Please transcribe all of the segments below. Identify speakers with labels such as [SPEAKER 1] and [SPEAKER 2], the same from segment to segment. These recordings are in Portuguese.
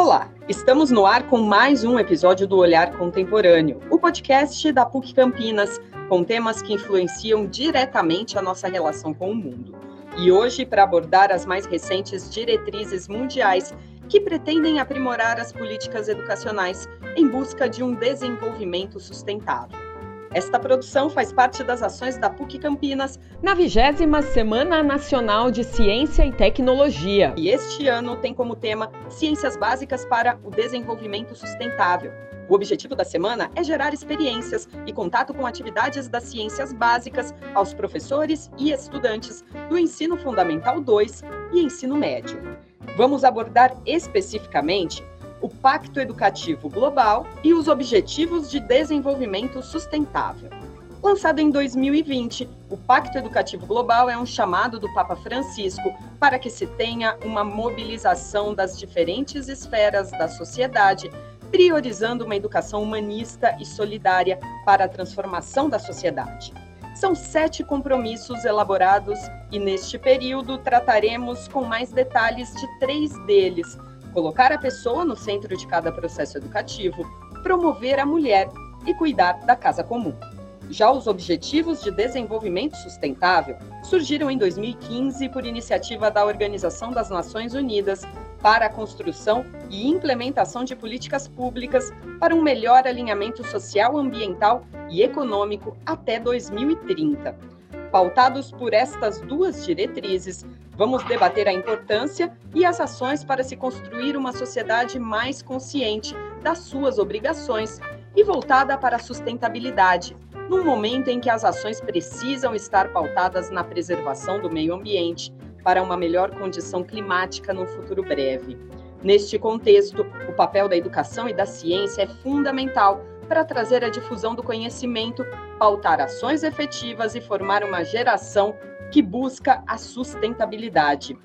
[SPEAKER 1] Olá, estamos no ar com mais um episódio do Olhar Contemporâneo, o podcast da PUC Campinas, com temas que influenciam diretamente a nossa relação com o mundo. E hoje, para abordar as mais recentes diretrizes mundiais que pretendem aprimorar as políticas educacionais em busca de um desenvolvimento sustentável. Esta produção faz parte das ações da PUC Campinas na 20 Semana Nacional de Ciência e Tecnologia. E este ano tem como tema Ciências Básicas para o Desenvolvimento Sustentável. O objetivo da semana é gerar experiências e contato com atividades das ciências básicas aos professores e estudantes do ensino fundamental 2 e ensino médio. Vamos abordar especificamente o Pacto Educativo Global e os Objetivos de Desenvolvimento Sustentável. Lançado em 2020, o Pacto Educativo Global é um chamado do Papa Francisco para que se tenha uma mobilização das diferentes esferas da sociedade, priorizando uma educação humanista e solidária para a transformação da sociedade. São sete compromissos elaborados e, neste período, trataremos com mais detalhes de três deles, colocar a pessoa no centro de cada processo educativo, promover a mulher e cuidar da casa comum. Já os Objetivos de Desenvolvimento Sustentável surgiram em 2015 por iniciativa da Organização das Nações Unidas para a construção e implementação de políticas públicas para um melhor alinhamento social, ambiental e econômico até 2030. Pautados por estas duas diretrizes, Vamos debater a importância e as ações para se construir uma sociedade mais consciente das suas obrigações e voltada para a sustentabilidade, num momento em que as ações precisam estar pautadas na preservação do meio ambiente para uma melhor condição climática no futuro breve. Neste contexto, o papel da educação e da ciência é fundamental para trazer a difusão do conhecimento, pautar ações efetivas e formar uma geração que busca a sustentabilidade.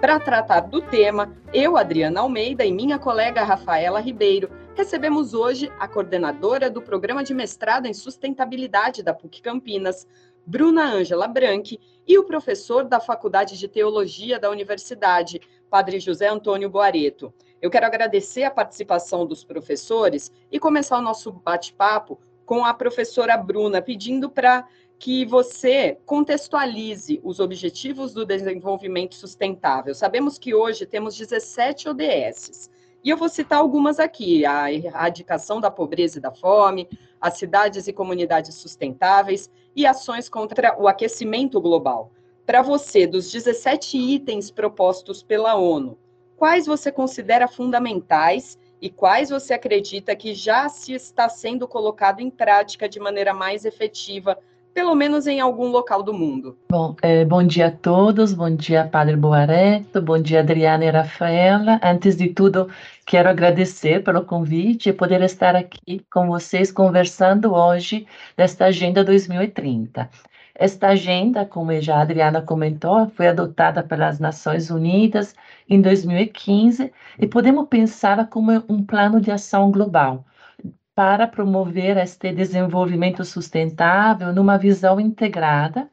[SPEAKER 1] Para tratar do tema, eu, Adriana Almeida, e minha colega Rafaela Ribeiro recebemos hoje a coordenadora do Programa de Mestrado em Sustentabilidade da PUC Campinas, Bruna Ângela Branchi, e o professor da Faculdade de Teologia da Universidade, Padre José Antônio Boareto. Eu quero agradecer a participação dos professores e começar o nosso bate-papo com a professora Bruna, pedindo para que você contextualize os objetivos do desenvolvimento sustentável. Sabemos que hoje temos 17 ODSs. E eu vou citar algumas aqui: a erradicação da pobreza e da fome, as cidades e comunidades sustentáveis e ações contra o aquecimento global. Para você, dos 17 itens propostos pela ONU, quais você considera fundamentais e quais você acredita que já se está sendo colocado em prática de maneira mais efetiva pelo menos em algum local do mundo.
[SPEAKER 2] Bom, é, bom dia a todos, bom dia Padre Boareto, bom dia Adriana e Rafaela. Antes de tudo, quero agradecer pelo convite e poder estar aqui com vocês conversando hoje desta Agenda 2030. Esta agenda, como já a Adriana comentou, foi adotada pelas Nações Unidas em 2015 e podemos pensá-la como um plano de ação global para promover este desenvolvimento sustentável numa visão integrada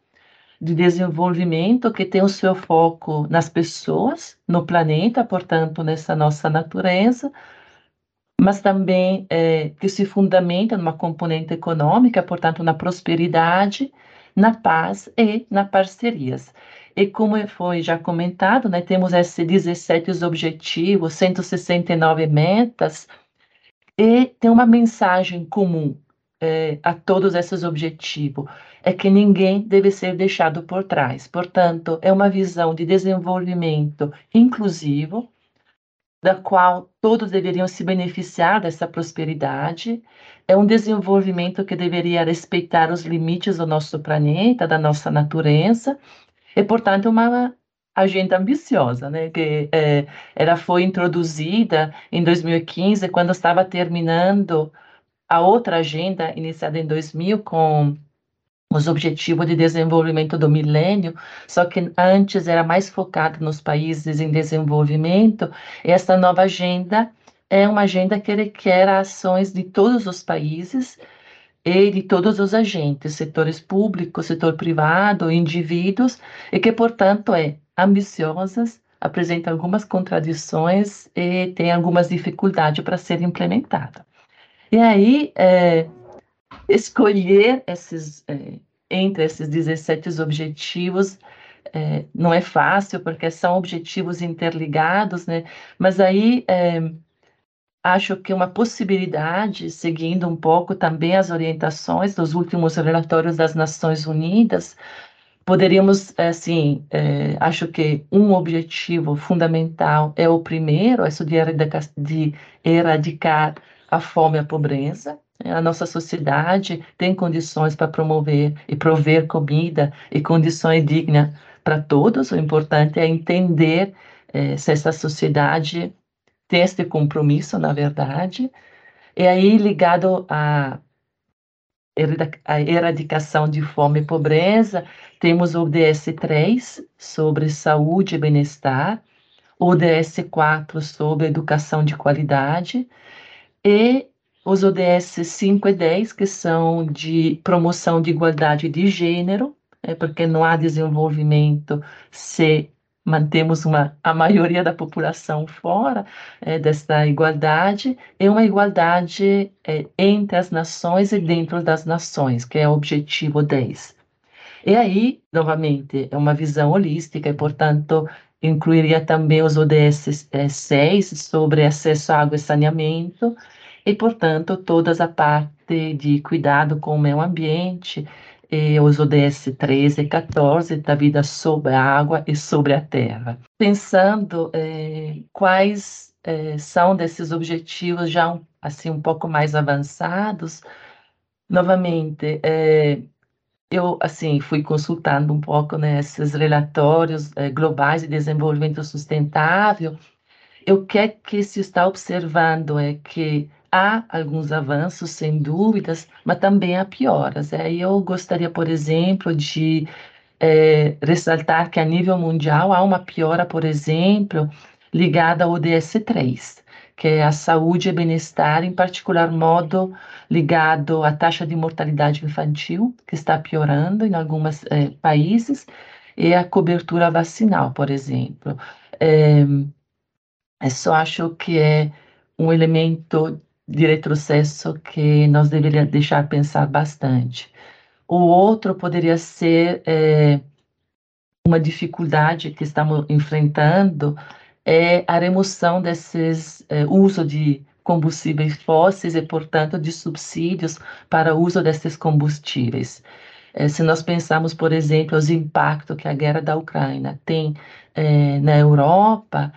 [SPEAKER 2] de desenvolvimento que tem o seu foco nas pessoas, no planeta, portanto, nessa nossa natureza, mas também é, que se fundamenta numa componente econômica, portanto, na prosperidade, na paz e nas parcerias. E como foi já comentado, né, temos esses 17 objetivos, 169 metas, e tem uma mensagem comum é, a todos esses objetivos: é que ninguém deve ser deixado por trás. Portanto, é uma visão de desenvolvimento inclusivo, da qual todos deveriam se beneficiar dessa prosperidade. É um desenvolvimento que deveria respeitar os limites do nosso planeta, da nossa natureza, e, portanto, uma agenda ambiciosa, né? Que é, ela foi introduzida em 2015, quando estava terminando a outra agenda iniciada em 2000 com os Objetivos de Desenvolvimento do Milênio, só que antes era mais focado nos países em desenvolvimento. Essa nova agenda é uma agenda que requer ações de todos os países e de todos os agentes, setores públicos, setor privado, indivíduos, e que, portanto, é ambiciosas, apresenta algumas contradições e tem algumas dificuldades para ser implementada. E aí, é, escolher esses, é, entre esses 17 objetivos é, não é fácil, porque são objetivos interligados, né? Mas aí é, acho que uma possibilidade, seguindo um pouco também as orientações dos últimos relatórios das Nações Unidas, poderíamos, assim, é, acho que um objetivo fundamental é o primeiro, isso de erradicar, de erradicar a fome e a pobreza. A nossa sociedade tem condições para promover e prover comida e condições dignas para todos. O importante é entender é, se essa sociedade tem este compromisso, na verdade. E aí, ligado à erradicação de fome e pobreza, temos o ODS 3 sobre saúde e bem-estar, o ODS 4 sobre educação de qualidade e os ODS 5 e 10, que são de promoção de igualdade de gênero, é porque não há desenvolvimento se mantemos uma, a maioria da população fora é, dessa igualdade, e uma igualdade é, entre as nações e dentro das nações, que é o objetivo 10. E aí, novamente, é uma visão holística e, portanto, incluiria também os ODS é, 6 sobre acesso à água e saneamento, e, portanto, toda a parte de cuidado com o meio ambiente, e os ODS 13 e 14 da vida sobre a água e sobre a terra. Pensando eh, quais eh, são desses objetivos já assim um pouco mais avançados, novamente eh, eu assim fui consultando um pouco nesses né, relatórios globais de desenvolvimento sustentável. O que é que se está observando é que há alguns avanços, sem dúvidas, mas também há pioras. Aí eu gostaria, por exemplo, de é, ressaltar que a nível mundial há uma piora, por exemplo, ligada ao ODS-3, que é a saúde e bem-estar, em particular modo ligado à taxa de mortalidade infantil, que está piorando em alguns é, países, e a cobertura vacinal, por exemplo. É, eu só acho que é um elemento de retrocesso que nós deveríamos deixar pensar bastante. O outro poderia ser é, uma dificuldade que estamos enfrentando é a remoção desses é, uso de combustíveis fósseis e, portanto, de subsídios para o uso desses combustíveis. É, se nós pensarmos, por exemplo, os impactos que a guerra da Ucrânia tem é, na Europa,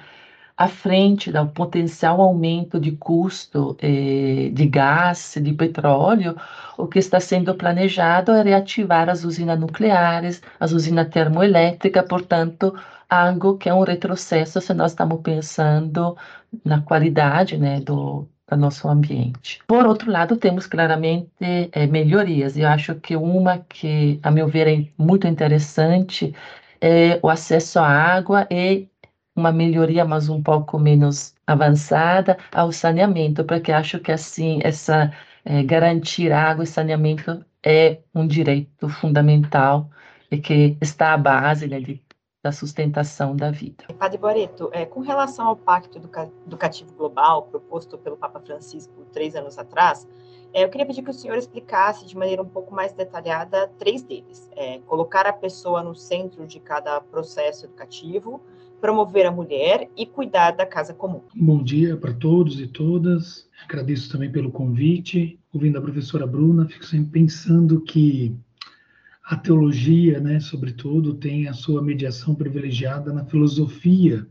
[SPEAKER 2] à frente do potencial aumento de custo eh, de gás, de petróleo, o que está sendo planejado é reativar as usinas nucleares, as usinas termoelétricas, portanto, algo que é um retrocesso se nós estamos pensando na qualidade né, do, do nosso ambiente. Por outro lado, temos claramente é, melhorias. Eu acho que uma que, a meu ver, é muito interessante é o acesso à água e uma melhoria, mas um pouco menos avançada, ao saneamento, porque acho que assim, essa é, garantir água e saneamento é um direito fundamental e que está à base né, de, da sustentação da vida.
[SPEAKER 1] Padre Boreto, é, com relação ao Pacto Educativo Global proposto pelo Papa Francisco três anos atrás, é, eu queria pedir que o senhor explicasse de maneira um pouco mais detalhada três deles. É, colocar a pessoa no centro de cada processo educativo, promover a mulher e cuidar da casa comum.
[SPEAKER 3] Bom dia para todos e todas. Agradeço também pelo convite. Ouvindo a professora Bruna, fico sempre pensando que a teologia, né, sobretudo, tem a sua mediação privilegiada na filosofia.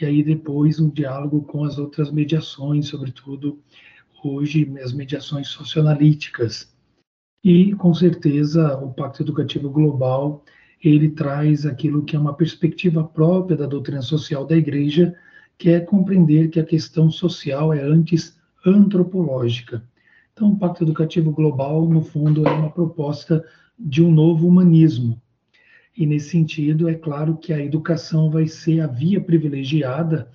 [SPEAKER 3] E aí depois um diálogo com as outras mediações, sobretudo hoje as mediações socioanalíticas. E com certeza o Pacto Educativo Global ele traz aquilo que é uma perspectiva própria da doutrina social da Igreja, que é compreender que a questão social é antes antropológica. Então, o Pacto Educativo Global, no fundo, é uma proposta de um novo humanismo. E, nesse sentido, é claro que a educação vai ser a via privilegiada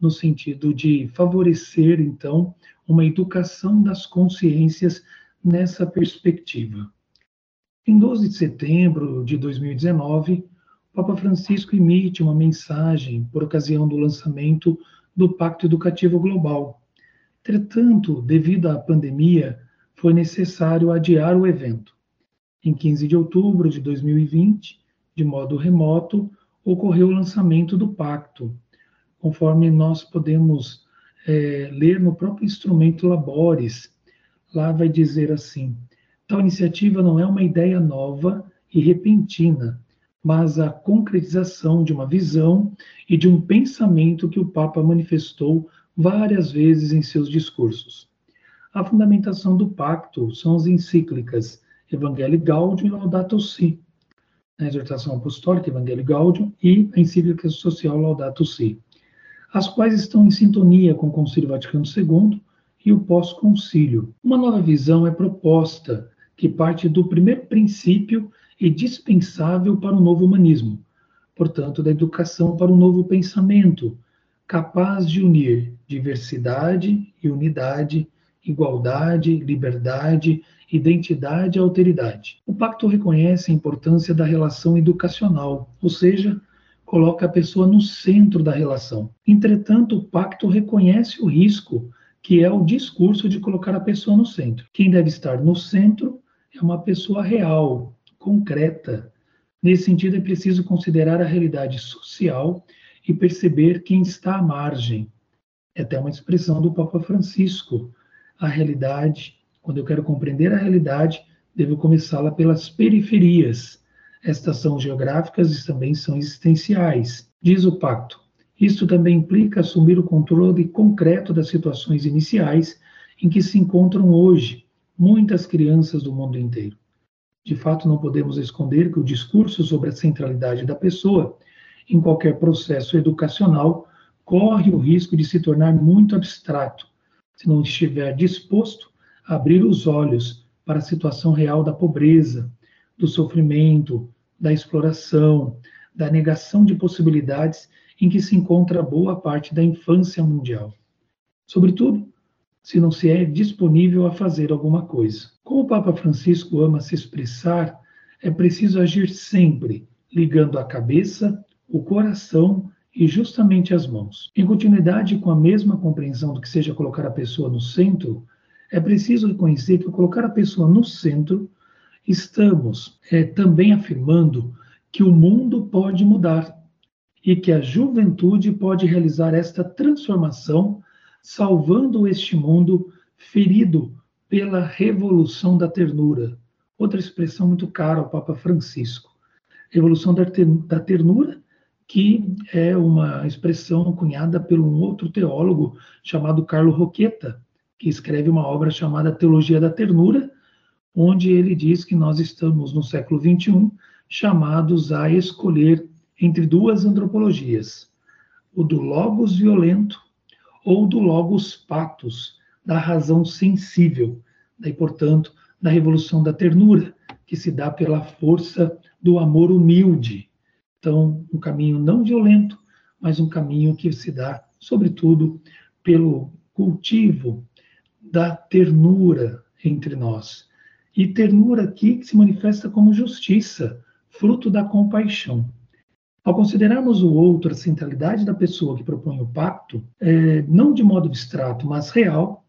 [SPEAKER 3] no sentido de favorecer, então, uma educação das consciências nessa perspectiva. Em 12 de setembro de 2019, Papa Francisco emite uma mensagem por ocasião do lançamento do Pacto Educativo Global. Entretanto, devido à pandemia, foi necessário adiar o evento. Em 15 de outubro de 2020, de modo remoto, ocorreu o lançamento do pacto, conforme nós podemos é, ler no próprio instrumento Labores. Lá vai dizer assim: tal iniciativa não é uma ideia nova e repentina, mas a concretização de uma visão e de um pensamento que o Papa manifestou várias vezes em seus discursos. A fundamentação do pacto são as encíclicas Evangelii Gaudium e Laudato Si, a exortação apostólica Evangelii Gaudium e a encíclica social Laudato Si, as quais estão em sintonia com o Concílio Vaticano II e o pós-concílio. Uma nova visão é proposta que parte do primeiro princípio e dispensável para o novo humanismo, portanto, da educação para o novo pensamento, capaz de unir diversidade e unidade, igualdade, liberdade, identidade e alteridade. O pacto reconhece a importância da relação educacional, ou seja, coloca a pessoa no centro da relação. Entretanto, o pacto reconhece o risco, que é o discurso de colocar a pessoa no centro. Quem deve estar no centro é uma pessoa real, concreta. Nesse sentido, é preciso considerar a realidade social e perceber quem está à margem. É até uma expressão do Papa Francisco. A realidade, quando eu quero compreender a realidade, devo começá-la pelas periferias. Estas são geográficas e também são existenciais. Diz o pacto. Isto também implica assumir o controle concreto das situações iniciais em que se encontram hoje muitas crianças do mundo inteiro. De fato, não podemos esconder que o discurso sobre a centralidade da pessoa em qualquer processo educacional corre o risco de se tornar muito abstrato, se não estiver disposto abrir os olhos para a situação real da pobreza, do sofrimento, da exploração, da negação de possibilidades em que se encontra boa parte da infância mundial. Sobretudo, se não se é disponível a fazer alguma coisa. Como o Papa Francisco ama se expressar, é preciso agir sempre, ligando a cabeça, o coração e justamente as mãos. Em continuidade com a mesma compreensão do que seja colocar a pessoa no centro, é preciso reconhecer que ao colocar a pessoa no centro, estamos é, também afirmando que o mundo pode mudar e que a juventude pode realizar esta transformação salvando este mundo ferido pela revolução da ternura. Outra expressão muito cara ao Papa Francisco. Revolução da ternura, que é uma expressão cunhada por um outro teólogo chamado Carlo Roqueta, que escreve uma obra chamada Teologia da Ternura, onde ele diz que nós estamos no século XXI chamados a escolher entre duas antropologias, o do logos violento ou do logos patos, da razão sensível, daí, portanto, da revolução da ternura, que se dá pela força do amor humilde. Então, um caminho não violento, mas um caminho que se dá, sobretudo, pelo cultivo da ternura entre nós. E ternura aqui que se manifesta como justiça, fruto da compaixão. Ao considerarmos o outro, a centralidade da pessoa que propõe o pacto, é, não de modo abstrato, mas real,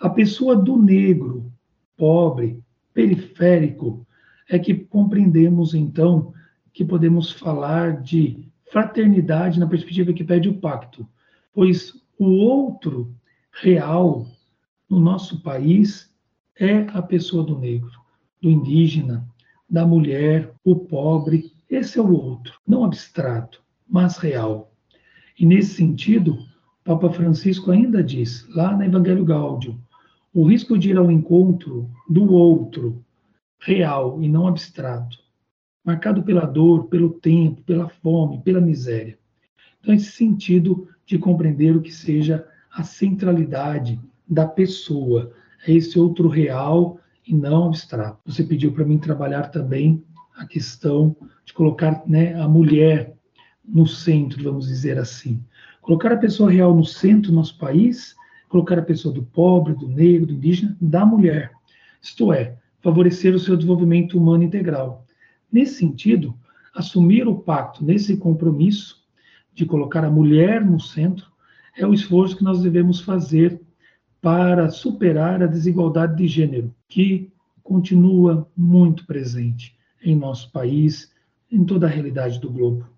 [SPEAKER 3] a pessoa do negro, pobre, periférico, é que compreendemos então que podemos falar de fraternidade na perspectiva que pede o pacto, pois o outro real no nosso país é a pessoa do negro, do indígena, da mulher, o pobre, esse é o outro, não abstrato, mas real. E nesse sentido, Papa Francisco ainda diz, lá na Evangelho Gaudium, o risco de ir ao encontro do outro, real e não abstrato, marcado pela dor, pelo tempo, pela fome, pela miséria. Então, esse sentido de compreender o que seja a centralidade da pessoa, é esse outro real e não abstrato. Você pediu para mim trabalhar também a questão de colocar né, a mulher no centro, vamos dizer assim. Colocar a pessoa real no centro do nosso país, colocar a pessoa do pobre, do negro, do indígena, da mulher. Isto é, favorecer o seu desenvolvimento humano integral. Nesse sentido, assumir o pacto nesse compromisso de colocar a mulher no centro é o esforço que nós devemos fazer para superar a desigualdade de gênero, que continua muito presente em nosso país, em toda a realidade do globo.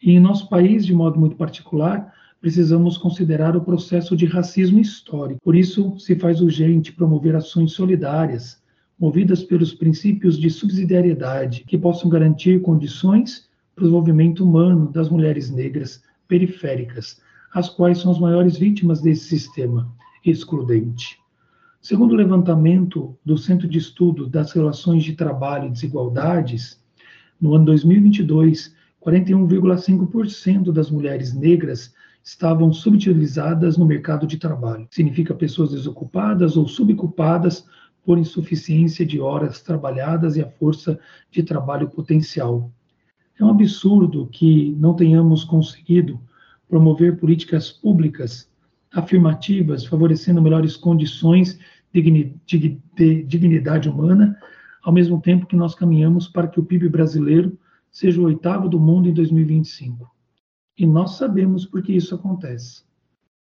[SPEAKER 3] E em nosso país, de modo muito particular, precisamos considerar o processo de racismo histórico. Por isso, se faz urgente promover ações solidárias, movidas pelos princípios de subsidiariedade, que possam garantir condições para o desenvolvimento humano das mulheres negras periféricas, as quais são as maiores vítimas desse sistema excludente. Segundo o levantamento do Centro de Estudo das Relações de Trabalho e Desigualdades, no ano 2022, 41,5% das mulheres negras estavam subutilizadas no mercado de trabalho. Significa pessoas desocupadas ou subocupadas por insuficiência de horas trabalhadas e a força de trabalho potencial. É um absurdo que não tenhamos conseguido promover políticas públicas afirmativas, favorecendo melhores condições de dignidade humana, ao mesmo tempo que nós caminhamos para que o PIB brasileiro seja o oitavo do mundo em 2025. E nós sabemos por que isso acontece.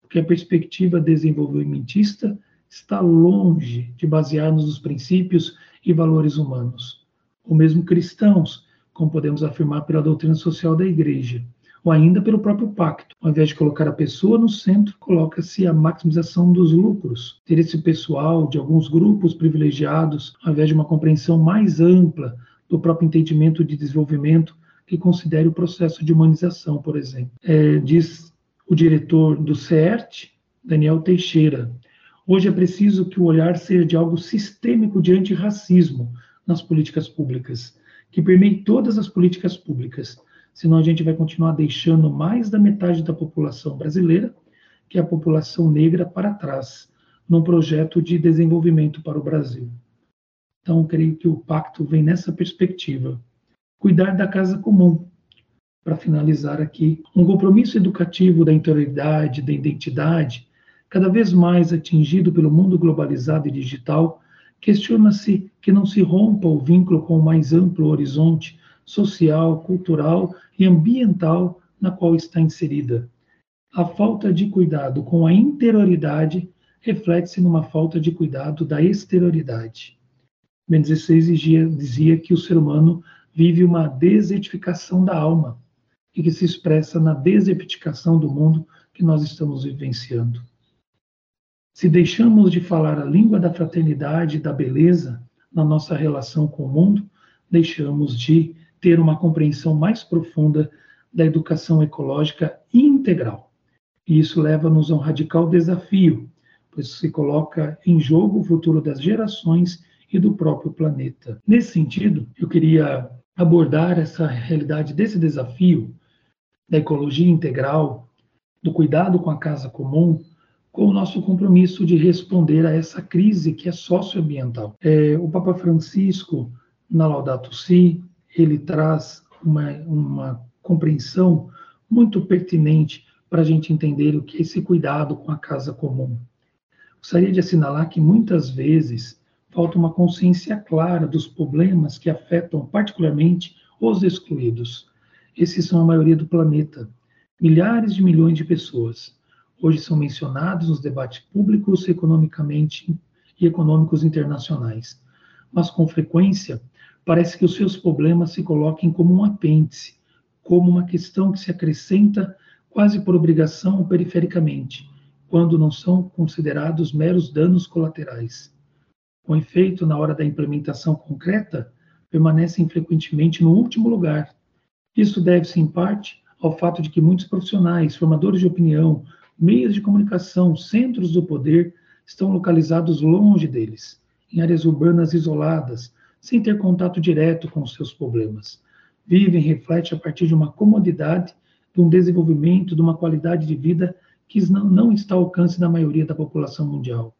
[SPEAKER 3] Porque a perspectiva desenvolvimentista está longe de basear-nos nos princípios e valores humanos, ou mesmo cristãos, como podemos afirmar pela doutrina social da Igreja, ou ainda pelo próprio pacto. Ao invés de colocar a pessoa no centro, coloca-se a maximização dos lucros. Ter esse pessoal de alguns grupos privilegiados, ao invés de uma compreensão mais ampla do próprio entendimento de desenvolvimento que considere o processo de humanização, por exemplo. É, diz o diretor do CERT, Daniel Teixeira. Hoje é preciso que o olhar seja de algo sistêmico de antirracismo nas políticas públicas, que permeie todas as políticas públicas, senão a gente vai continuar deixando mais da metade da população brasileira, que é a população negra, para trás, num projeto de desenvolvimento para o Brasil. Então, creio que o pacto vem nessa perspectiva. Cuidar da casa comum. Para finalizar aqui, um compromisso educativo da interioridade, da identidade, cada vez mais atingido pelo mundo globalizado e digital, questiona-se que não se rompa o vínculo com o mais amplo horizonte social, cultural e ambiental na qual está inserida. A falta de cuidado com a interioridade reflete-se numa falta de cuidado da exterioridade. Ben XVI dizia, dizia que o ser humano vive uma desetificação da alma e que se expressa na desetificação do mundo que nós estamos vivenciando. Se deixamos de falar a língua da fraternidade e da beleza na nossa relação com o mundo, deixamos de ter uma compreensão mais profunda da educação ecológica integral. E isso leva-nos a um radical desafio, pois se coloca em jogo o futuro das gerações e do próprio planeta. Nesse sentido, eu queria abordar essa realidade desse desafio da ecologia integral, do cuidado com a casa comum, com o nosso compromisso de responder a essa crise que é socioambiental. É, o Papa Francisco, na Laudato Si, ele traz uma, uma compreensão muito pertinente para a gente entender o que é esse cuidado com a casa comum. Gostaria de assinalar que muitas vezes falta uma consciência clara dos problemas que afetam particularmente os excluídos. Esses são a maioria do planeta, milhares de milhões de pessoas. Hoje são mencionados nos debates públicos economicamente e econômicos internacionais, mas com frequência parece que os seus problemas se coloquem como um apêndice, como uma questão que se acrescenta quase por obrigação ou perifericamente, quando não são considerados meros danos colaterais. Com efeito, na hora da implementação concreta, permanecem frequentemente no último lugar. Isso deve-se, em parte, ao fato de que muitos profissionais, formadores de opinião, meios de comunicação, centros do poder estão localizados longe deles, em áreas urbanas isoladas, sem ter contato direto com os seus problemas. Vivem, reflete a partir de uma comodidade, de um desenvolvimento, de uma qualidade de vida que não, está ao alcance da maioria da população mundial.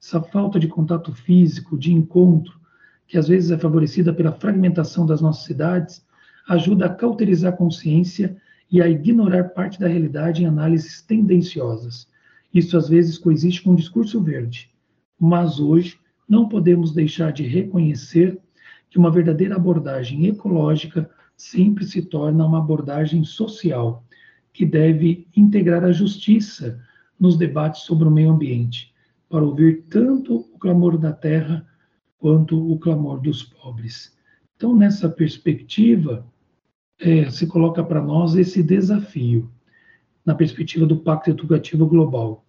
[SPEAKER 3] Essa falta de contato físico, de encontro, que às vezes é favorecida pela fragmentação das nossas cidades, ajuda a cauterizar a consciência e a ignorar parte da realidade em análises tendenciosas. Isso às vezes coexiste com o discurso verde. Mas hoje, não podemos deixar de reconhecer que uma verdadeira abordagem ecológica sempre se torna uma abordagem social, que deve integrar a justiça nos debates sobre o meio ambiente, para ouvir tanto o clamor da terra quanto o clamor dos pobres. Então, nessa perspectiva, é, se coloca para nós esse desafio, na perspectiva do Pacto Educativo Global.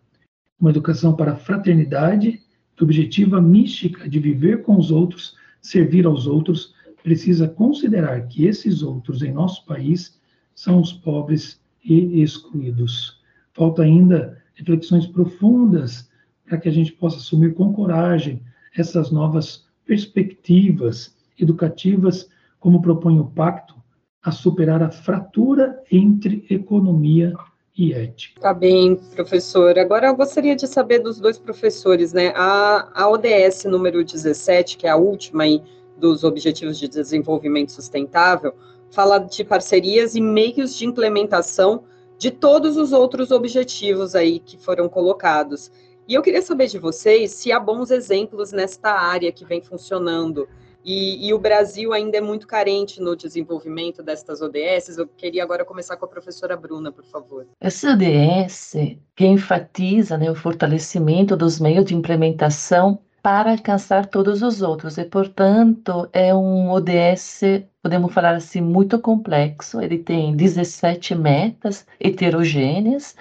[SPEAKER 3] Uma educação para fraternidade, objetiva mística de viver com os outros, servir aos outros, precisa considerar que esses outros em nosso país são os pobres e excluídos. Falta ainda reflexões profundas para que a gente possa assumir com coragem essas novas perspectivas educativas, como propõe o pacto, a superar a fratura entre economia e ética.
[SPEAKER 1] Tá bem, professor. Agora eu gostaria de saber dos dois professores, né? A, a ODS número 17, que é a última aí dos Objetivos de Desenvolvimento Sustentável, fala de parcerias e meios de implementação de todos os outros objetivos aí que foram colocados. E eu queria saber de vocês se há bons exemplos nesta área que vem funcionando. E, e, o Brasil ainda é muito carente no desenvolvimento destas ODS. Eu queria agora começar com a professora Bruna, por favor.
[SPEAKER 2] Essa ODS que enfatiza né, o fortalecimento dos meios de implementação para alcançar todos os outros. E, portanto, é um ODS, podemos falar assim, muito complexo. Ele tem 17 metas heterogêneas,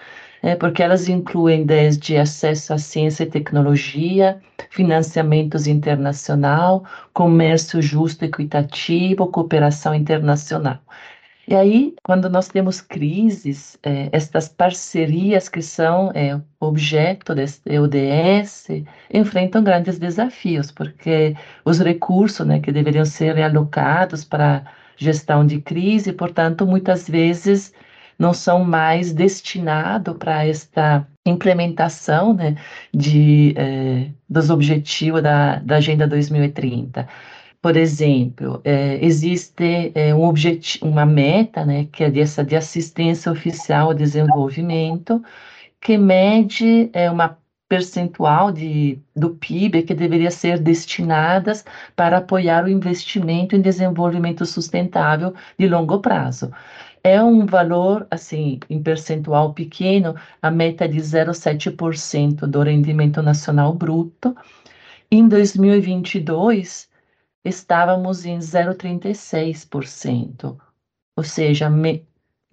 [SPEAKER 2] é, porque elas incluem desde acesso à ciência e tecnologia, financiamentos internacional, comércio justo e equitativo, cooperação internacional. E aí, quando nós temos crises, é, estas parcerias que são é, objeto deste ODS enfrentam grandes desafios, porque os recursos né, que deveriam ser realocados para gestão de crise, portanto, muitas vezes não são mais destinados para esta implementação né, de, é, dos objetivos da, da Agenda 2030. Por exemplo, é, existe é, um uma meta, né, que é dessa de assistência oficial ao desenvolvimento, que mede é, uma percentual de, do PIB que deveria ser destinadas para apoiar o investimento em desenvolvimento sustentável de longo prazo. É um valor, assim, em percentual pequeno, a meta é de 0,7% do rendimento nacional bruto. Em 2022, estávamos em 0,36%, ou seja, me,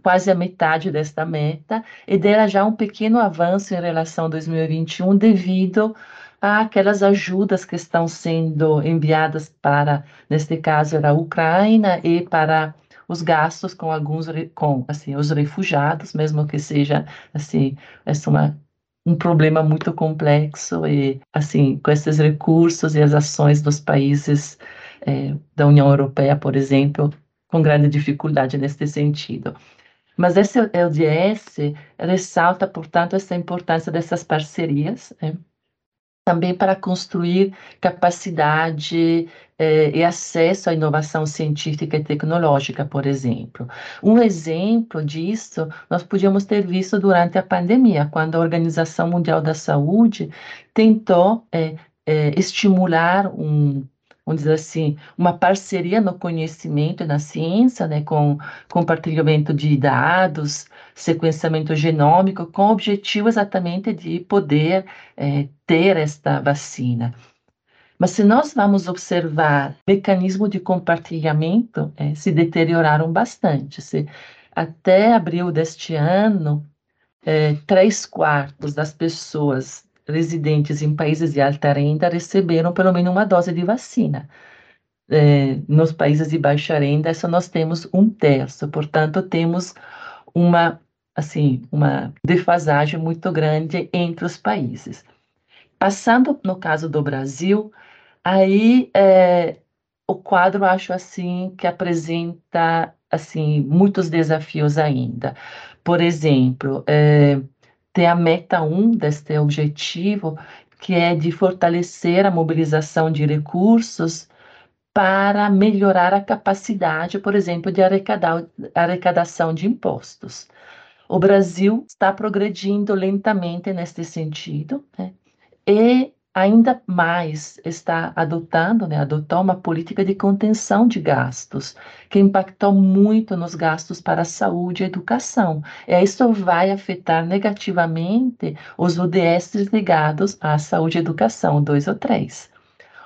[SPEAKER 2] quase a metade desta meta, e dera já um pequeno avanço em relação a 2021, devido àquelas ajudas que estão sendo enviadas para, neste caso, era a Ucrânia e para os gastos com alguns com assim os refugiados, mesmo que seja assim essa uma um problema muito complexo e assim com esses recursos e as ações dos países é, da União Europeia, por exemplo, com grande dificuldade neste sentido. Mas esse LDS ressalta, portanto, essa importância dessas parcerias, né? Também para construir capacidade eh, e acesso à inovação científica e tecnológica, por exemplo. Um exemplo disso nós podíamos ter visto durante a pandemia, quando a Organização Mundial da Saúde tentou eh, eh, estimular um vamos dizer assim, uma parceria no conhecimento e na ciência, né, com compartilhamento de dados, sequenciamento genômico, com o objetivo exatamente de poder é, ter esta vacina. Mas se nós vamos observar mecanismos de compartilhamento, é, se deterioraram bastante. Se, até abril deste ano, é, três quartos das pessoas residentes em países de alta renda receberam pelo menos uma dose de vacina. É, nos países de baixa renda, só nós temos um terço, portanto, temos uma, assim, uma defasagem muito grande entre os países. Passando no caso do Brasil, aí é, o quadro acho assim que apresenta assim muitos desafios ainda. Por exemplo, é, ter a meta 1 deste objetivo, que é de fortalecer a mobilização de recursos para melhorar a capacidade, por exemplo, de arrecadar, arrecadação de impostos. O Brasil está progredindo lentamente neste sentido, né? e ainda mais está adotando, né, adotou uma política de contenção de gastos, que impactou muito nos gastos para a saúde e educação. E isso vai afetar negativamente os ODS ligados à saúde e educação, dois ou três.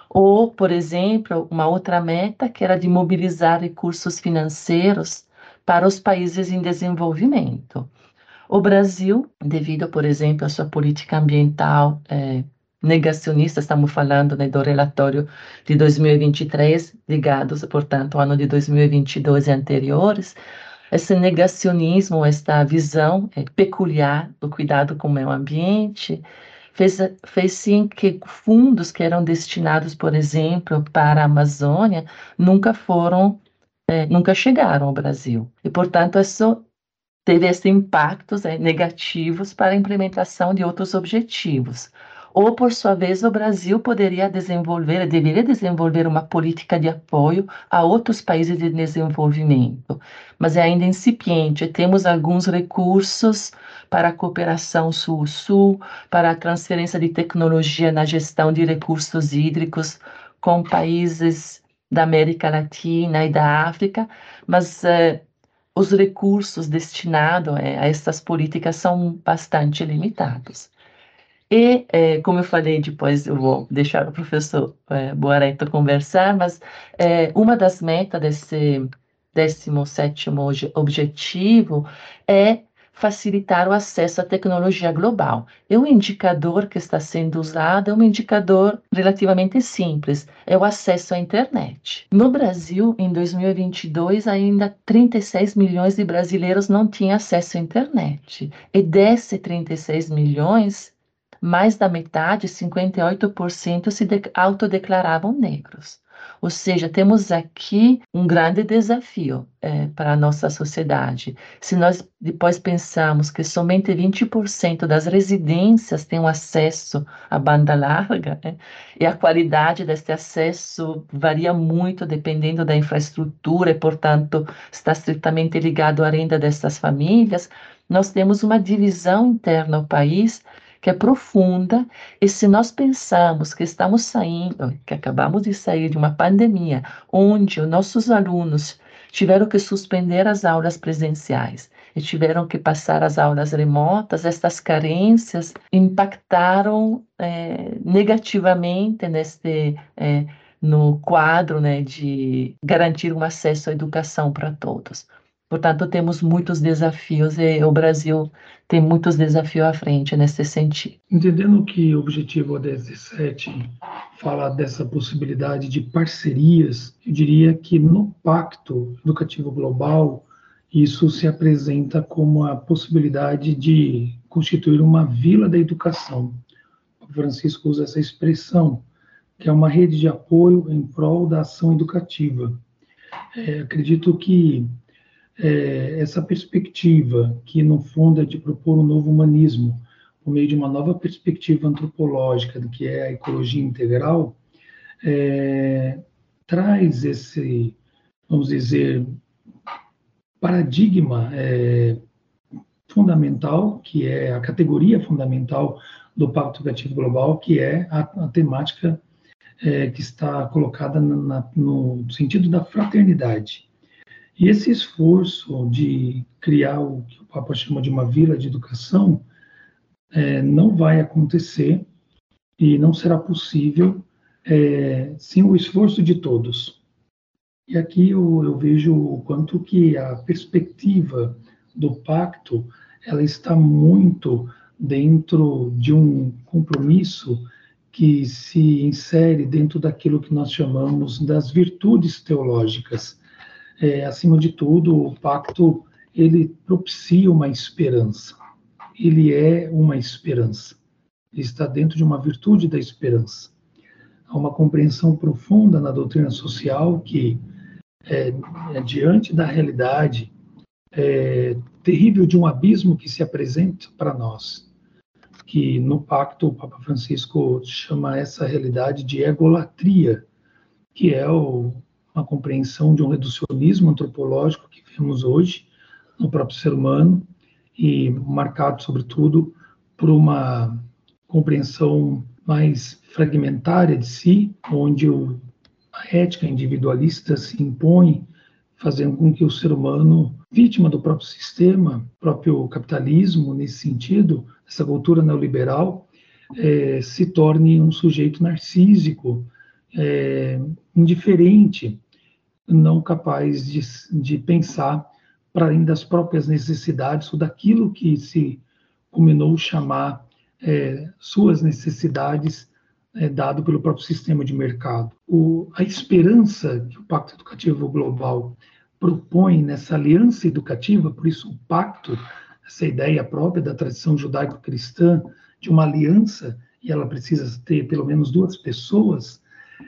[SPEAKER 2] Ou, por exemplo, uma outra meta que era de mobilizar recursos financeiros para os países em desenvolvimento. O Brasil, devido, por exemplo, à sua política ambiental eh, negacionista, estamos falando né, do relatório de 2023, ligados, portanto, ao ano de 2022 e anteriores, esse negacionismo, esta visão é, peculiar do cuidado com o meio ambiente, fez, fez sim que fundos que eram destinados, por exemplo, para a Amazônia, nunca foram, é, nunca chegaram ao Brasil. E, portanto, isso teve esses impactos é, negativos para a implementação de outros objetivos. Ou, por sua vez, o Brasil poderia desenvolver, deveria desenvolver uma política de apoio a outros países de desenvolvimento, mas é ainda incipiente. Temos alguns recursos para a cooperação sul-sul, para a transferência de tecnologia na gestão de recursos hídricos com países da América Latina e da África, mas eh, os recursos destinados eh, a essas políticas são bastante limitados. E, eh, como eu falei, depois eu vou deixar o professor eh, Boareto conversar, mas eh, uma das metas desse 17 objetivo é facilitar o acesso à tecnologia global. E o indicador que está sendo usado é um indicador relativamente simples, é o acesso à internet. No Brasil, em 2022, ainda 36 milhões de brasileiros não tinham acesso à internet. E desses 36 milhões, mais da metade, 58%, se autodeclaravam negros. Ou seja, temos aqui um grande desafio é, para a nossa sociedade. Se nós depois pensamos que somente 20% das residências têm acesso à banda larga, né, e a qualidade deste acesso varia muito dependendo da infraestrutura e, portanto, está estritamente ligado à renda dessas famílias, nós temos uma divisão interna ao país que é profunda, e se nós pensamos que estamos saindo, que acabamos de sair de uma pandemia, onde os nossos alunos tiveram que suspender as aulas presenciais e tiveram que passar as aulas remotas, estas carências impactaram é, negativamente neste é, no quadro né, de garantir um acesso à educação para todos. Portanto, temos muitos desafios e o Brasil tem muitos desafios à frente nesse sentido.
[SPEAKER 3] Entendendo que o objetivo 17 fala dessa possibilidade de parcerias, eu diria que no Pacto Educativo Global isso se apresenta como a possibilidade de constituir uma vila da educação. O Francisco usa essa expressão, que é uma rede de apoio em prol da ação educativa. É, acredito que é, essa perspectiva, que no fundo é de propor um novo humanismo, por meio de uma nova perspectiva antropológica, que é a ecologia integral, é, traz esse, vamos dizer, paradigma é, fundamental, que é a categoria fundamental do Pacto Educativo Global, que é a, a temática é, que está colocada na, na, no sentido da fraternidade. E esse esforço de criar o que o Papa chama de uma vila de educação é, não vai acontecer e não será possível é, sem o esforço de todos. E aqui eu, eu, vejo o quanto que a perspectiva do pacto ela está muito dentro de um compromisso que se insere dentro daquilo que nós chamamos das virtudes teológicas é, acima de tudo, o pacto ele propicia uma esperança. Ele é uma esperança. Ele está dentro de uma virtude da esperança. Há uma compreensão profunda na doutrina social que, é, é, diante da realidade é, terrível de um abismo que se apresenta para nós, que no pacto o Papa Francisco chama essa realidade de egolatria, que é o uma compreensão de um reducionismo antropológico que vemos hoje no próprio ser humano e marcado, sobretudo, por uma compreensão mais fragmentária de si, onde o, a ética individualista se impõe, fazendo com que o ser humano, vítima do próprio sistema, próprio capitalismo, nesse sentido, essa cultura neoliberal, é, se torne um sujeito narcísico, é, indiferente, não capaz de, de pensar para além das próprias necessidades ou daquilo que se culminou chamar é, suas necessidades é, dado pelo próprio sistema de mercado. O, a esperança que o Pacto Educativo Global propõe nessa aliança educativa, por isso o pacto, essa ideia própria da tradição judaico-cristã de uma aliança, e ela precisa ter pelo menos duas pessoas,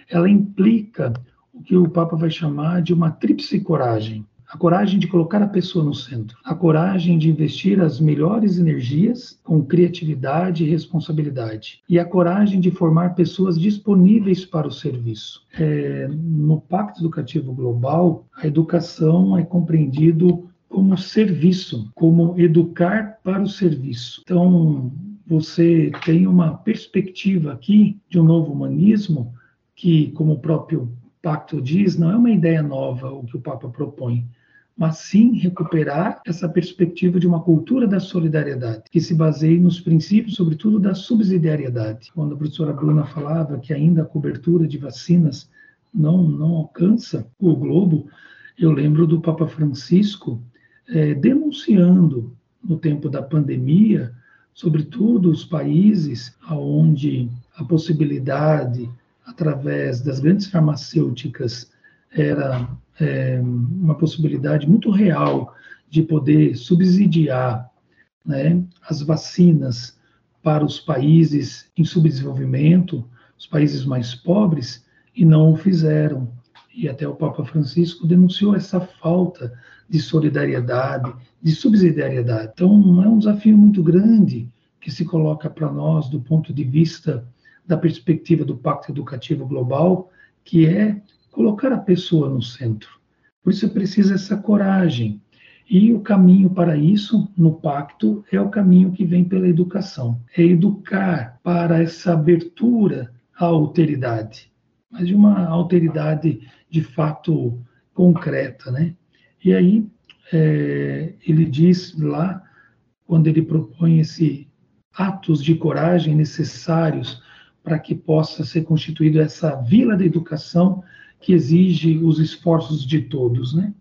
[SPEAKER 3] ela implica o que o Papa vai chamar de uma tríplice coragem a coragem de colocar a pessoa no centro, a coragem de investir as melhores energias com criatividade e responsabilidade, e a coragem de formar pessoas disponíveis para o serviço. É, no Pacto Educativo Global, a educação é compreendido como serviço, como educar para o serviço. Então, você tem uma perspectiva aqui de um novo humanismo que, como o próprio pacto diz, não é uma ideia nova o que o Papa propõe, mas sim recuperar essa perspectiva de uma cultura da solidariedade, que se baseie nos princípios, sobretudo, da subsidiariedade. Quando a professora Bruna falava que ainda a cobertura de vacinas não, não alcança o globo, eu lembro do Papa Francisco é, denunciando, no tempo da pandemia, sobretudo os países onde a possibilidade, através das grandes farmacêuticas, era é, uma possibilidade muito real de poder subsidiar né, as vacinas para os países em subdesenvolvimento, os países mais pobres, e não o fizeram. E até o Papa Francisco denunciou essa falta de solidariedade, de subsidiariedade. Então, é um desafio muito grande que se coloca para nós do ponto de vista da perspectiva do Pacto Educativo Global, que é colocar a pessoa no centro. Por isso precisa essa coragem. E o caminho para isso, no pacto, é o caminho que vem pela educação. É educar para essa abertura à alteridade, mas de uma alteridade de fato concreta, né? E aí é, ele diz lá, quando ele propõe esse atos de coragem necessários para que possa ser constituída essa vila da educação que exige os esforços de todos, né?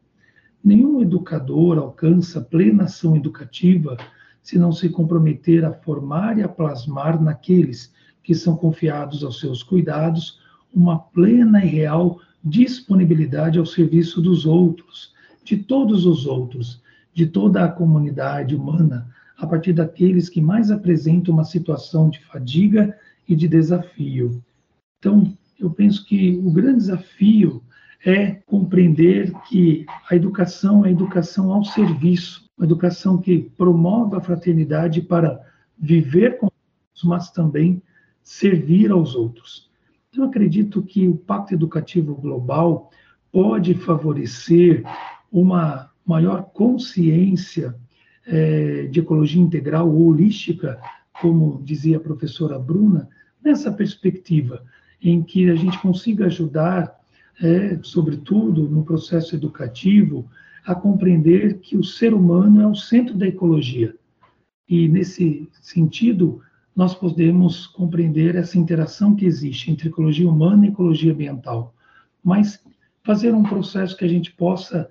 [SPEAKER 3] Nenhum educador alcança plena ação educativa se não se comprometer a formar e a plasmar naqueles que são confiados aos seus cuidados uma plena e real disponibilidade ao serviço dos outros, de todos os outros, de toda a comunidade humana, a partir daqueles que mais apresentam uma situação de fadiga e de desafio. Então, eu penso que o grande desafio é compreender que a educação é educação ao serviço, uma educação que promove a fraternidade para viver com os mas também servir aos outros. Então, acredito que o Pacto Educativo Global pode favorecer uma maior consciência é, de ecologia integral ou holística, como dizia a professora Bruna, nessa perspectiva em que a gente consiga ajudar, é, sobretudo no processo educativo, a compreender que o ser humano é o centro da ecologia. E, nesse sentido, nós podemos compreender essa interação que existe entre ecologia humana e ecologia ambiental. Mas fazer um processo que a gente possa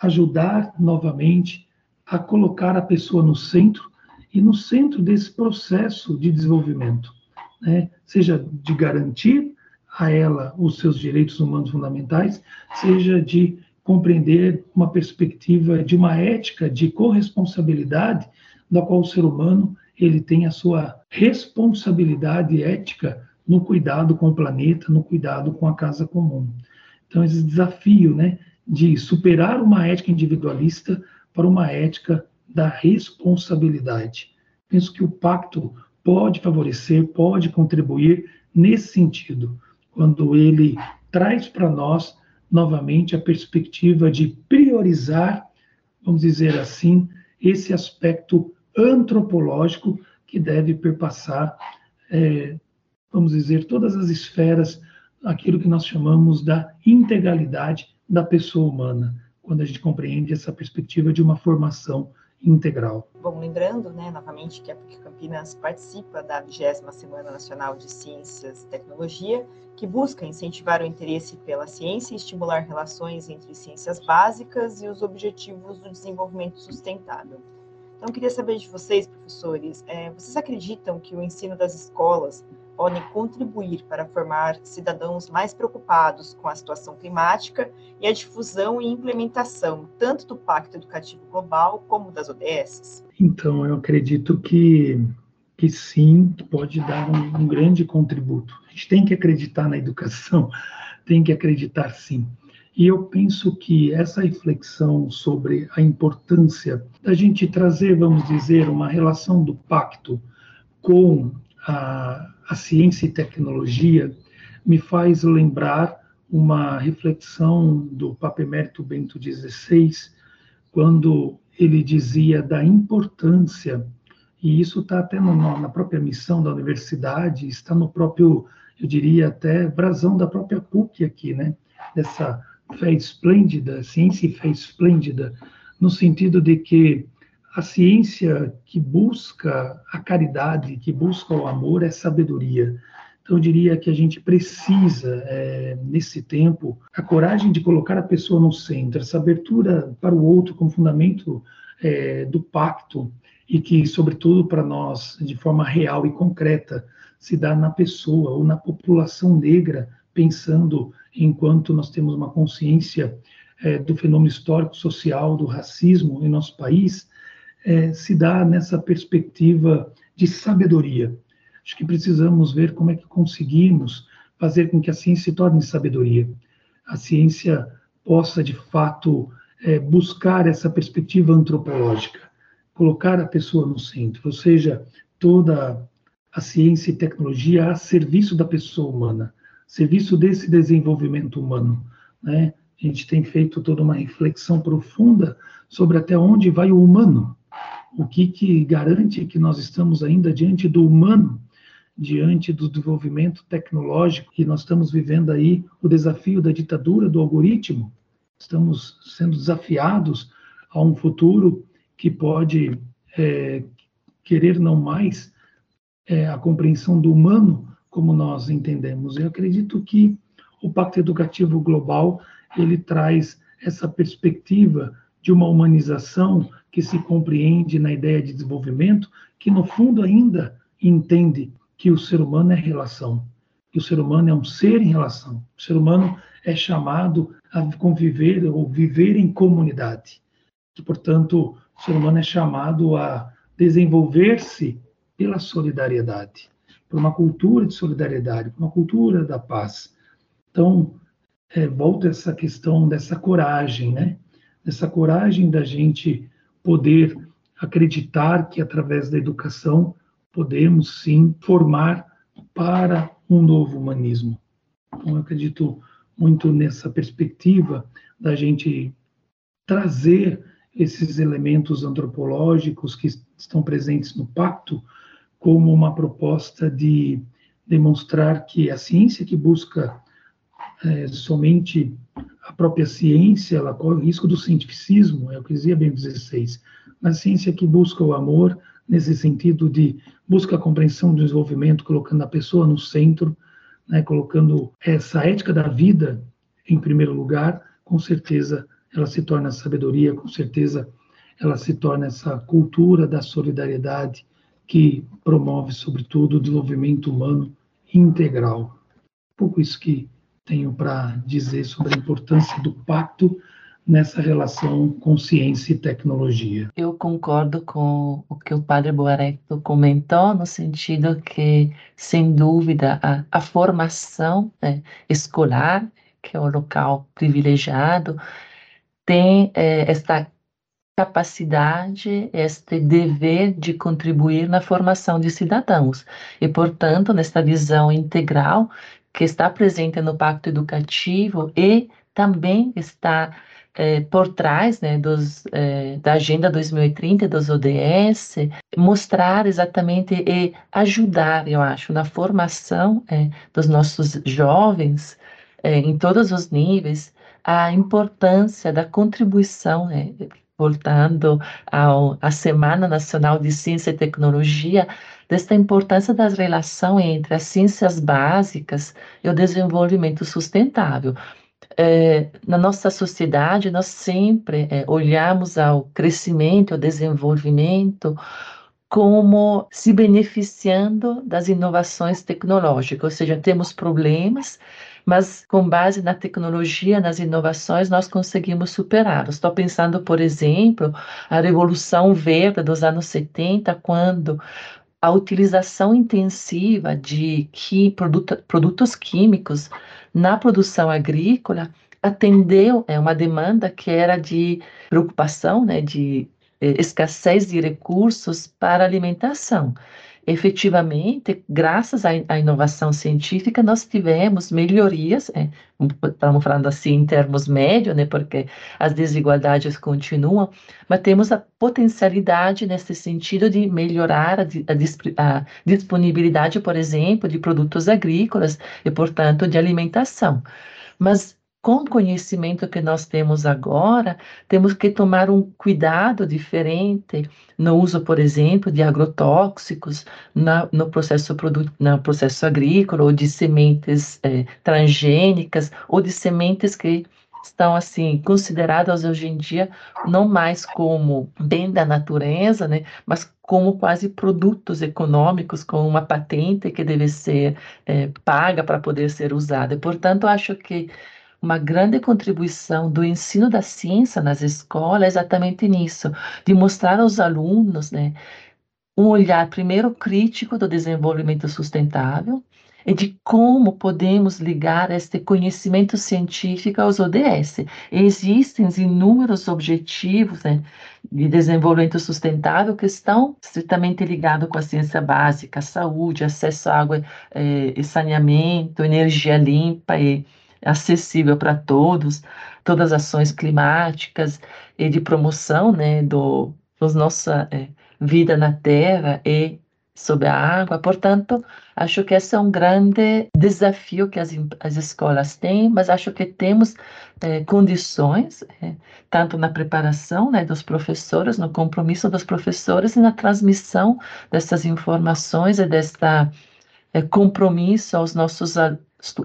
[SPEAKER 3] ajudar novamente a colocar a pessoa no centro e no centro desse processo de desenvolvimento né, seja de garantir a ela os seus direitos humanos fundamentais, seja de compreender uma perspectiva de uma ética de corresponsabilidade, da qual o ser humano ele tem a sua responsabilidade ética no cuidado com o planeta, no cuidado com a casa comum. Então, esse desafio né, de superar uma ética individualista para uma ética da responsabilidade. Penso que o pacto pode favorecer, pode contribuir nesse sentido, quando ele traz para nós novamente a perspectiva de priorizar, vamos dizer assim, esse aspecto antropológico que deve perpassar é, vamos dizer, todas as esferas, aquilo que nós chamamos da integralidade da pessoa humana, quando a gente compreende essa perspectiva de uma formação integral.
[SPEAKER 1] Bom, lembrando, né, novamente, que a PUC Campinas participa da 20 Semana Nacional de Ciências e Tecnologia, que busca incentivar o interesse pela ciência e estimular relações entre ciências básicas e os objetivos do desenvolvimento sustentável. Então, queria saber de vocês, professores, é, vocês acreditam que o ensino das escolas podem contribuir para formar cidadãos mais preocupados com a situação climática e a difusão e implementação tanto do Pacto Educativo Global como das ODS?
[SPEAKER 3] Então, eu acredito que, que sim, pode dar um, um grande contributo. A gente tem que acreditar na educação, tem que acreditar sim. E eu penso que essa reflexão sobre a importância da gente trazer, vamos dizer, uma relação do pacto com a, a ciência e tecnologia me faz lembrar uma reflexão do Papa Emérito Bento XVI, quando ele dizia da importância, e isso está até no, na própria missão da universidade, está no próprio, eu diria até, brasão da própria PUC aqui, né? Dessa fé esplêndida, ciência e fé esplêndida, no sentido de que a ciência que busca a caridade, que busca o amor, é sabedoria. Então, eu diria que a gente precisa, é, nesse tempo, a coragem de colocar a pessoa no centro, essa abertura para o outro como fundamento é, do pacto, e que, sobretudo para nós, de forma real e concreta, se dá na pessoa ou na população negra, pensando enquanto nós temos uma consciência é, do fenômeno histórico social do racismo em nosso país, é, se dá nessa perspectiva de sabedoria. Acho que precisamos ver como é que conseguimos fazer com que a ciência se torne sabedoria. A ciência possa, de fato, é, buscar essa perspectiva antropológica, colocar a pessoa no centro, ou seja, toda a ciência e tecnologia a serviço da pessoa humana, serviço desse desenvolvimento humano. Né? A gente tem feito toda uma reflexão profunda sobre até onde vai o humano, o que, que garante que nós estamos ainda diante do humano, diante do desenvolvimento tecnológico, e nós estamos vivendo aí o desafio da ditadura do algoritmo, estamos sendo desafiados a um futuro que pode é, querer não mais é, a compreensão do humano como nós entendemos. Eu acredito que o Pacto Educativo Global ele traz essa perspectiva de uma humanização que se compreende na ideia de desenvolvimento, que no fundo ainda entende que o ser humano é relação, que o ser humano é um ser em relação. O ser humano é chamado a conviver ou viver em comunidade. Que, portanto, o ser humano é chamado a desenvolver-se pela solidariedade, por uma cultura de solidariedade, por uma cultura da paz. Então, é, volta essa questão dessa coragem, né? Dessa coragem da gente poder acreditar que através da educação podemos sim formar para um novo humanismo. Então, eu acredito muito nessa perspectiva da gente trazer esses elementos antropológicos que estão presentes no pacto como uma proposta de demonstrar que a ciência que busca é, somente a própria ciência, ela corre o risco do cientificismo, é o que dizia bem XVI, mas a ciência que busca o amor, nesse sentido de busca a compreensão do desenvolvimento, colocando a pessoa no centro, né, colocando essa ética da vida em primeiro lugar, com certeza ela se torna sabedoria, com certeza ela se torna essa cultura da solidariedade que promove, sobretudo, o desenvolvimento humano integral. Um pouco isso que tenho para dizer sobre a importância do pacto nessa relação com ciência e tecnologia.
[SPEAKER 2] Eu concordo com o que o padre Boarecto comentou, no sentido que, sem dúvida, a, a formação né, escolar, que é o local privilegiado, tem é, esta capacidade, este dever de contribuir na formação de cidadãos. E, portanto, nesta visão integral, que está presente no Pacto Educativo e também está é, por trás né, dos, é, da Agenda 2030 dos ODS, mostrar exatamente e ajudar, eu acho, na formação é, dos nossos jovens em todos os níveis, a importância da contribuição, né, voltando ao, à Semana Nacional de Ciência e Tecnologia, desta importância das relações entre as ciências básicas e o desenvolvimento sustentável. É, na nossa sociedade, nós sempre é, olhamos ao crescimento, ao desenvolvimento, como se beneficiando das inovações tecnológicas, ou seja, temos problemas, mas com base na tecnologia, nas inovações, nós conseguimos superá-los. Estou pensando, por exemplo, a Revolução Verde dos anos 70, quando a utilização intensiva de que, produto, produtos químicos na produção agrícola atendeu é, uma demanda que era de preocupação, né, de eh, escassez de recursos para alimentação efetivamente, graças à, inovação científica, nós tivemos melhorias, é, estamos falando assim em termos médios, né, porque as desigualdades continuam, mas temos a potencialidade nesse sentido de melhorar a, a, a disponibilidade, por exemplo, de produtos agrícolas e, portanto, de alimentação. Mas com o conhecimento que nós temos agora, temos que tomar um cuidado diferente no uso, por exemplo, de agrotóxicos na, no, processo no processo agrícola, ou de sementes é, transgênicas, ou de sementes que estão assim consideradas hoje em dia não mais como bem da natureza, né, mas como quase produtos econômicos com uma patente que deve ser é, paga para poder ser usada. Portanto, acho que uma grande contribuição do ensino da ciência nas escolas é exatamente nisso, de mostrar aos alunos né, um olhar primeiro crítico do desenvolvimento sustentável e de como podemos ligar este conhecimento científico aos ODS. Existem inúmeros objetivos né, de desenvolvimento sustentável que estão estritamente ligados com a ciência básica, saúde, acesso à água eh, e saneamento, energia limpa e acessível para todos, todas as ações climáticas e de promoção né, do, dos nossa é, vida na Terra e sobre a água. Portanto, acho que esse é um grande desafio que as, as escolas têm, mas acho que temos é, condições, é, tanto na preparação né, dos professores, no compromisso dos professores e na transmissão dessas informações e desta é, compromisso aos nossos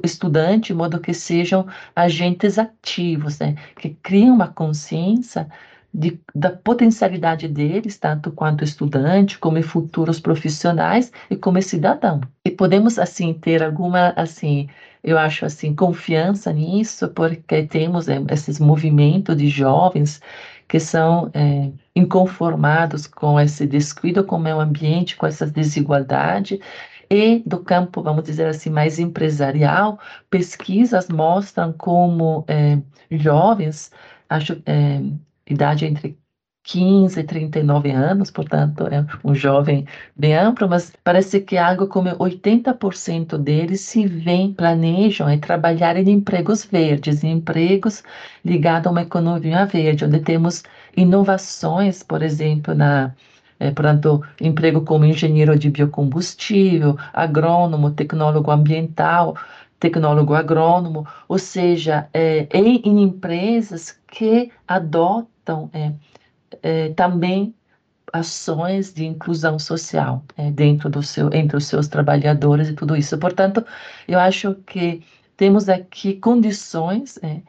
[SPEAKER 2] estudante, de modo que sejam agentes ativos, né? que criem uma consciência de, da potencialidade deles, tanto quanto estudante, como futuros profissionais e como cidadão. E podemos, assim, ter alguma, assim, eu acho, assim, confiança nisso, porque temos é, esses movimentos de jovens que são é, inconformados com esse descuido com o meio ambiente, com essa desigualdade, e do campo, vamos dizer assim, mais empresarial, pesquisas mostram como é, jovens, acho, é, idade entre 15 e 39 anos, portanto, é um jovem bem amplo, mas parece que algo como 80% deles se vêm, planejam em trabalhar em empregos verdes, em empregos ligados a uma economia verde, onde temos inovações, por exemplo, na é, portanto, emprego como engenheiro de biocombustível, agrônomo, tecnólogo ambiental, tecnólogo agrônomo, ou seja, é, em, em, empresas que adotam é, é também ações de inclusão social é, dentro do seu, entre os seus trabalhadores e tudo isso. Portanto, eu acho que temos aqui condições é,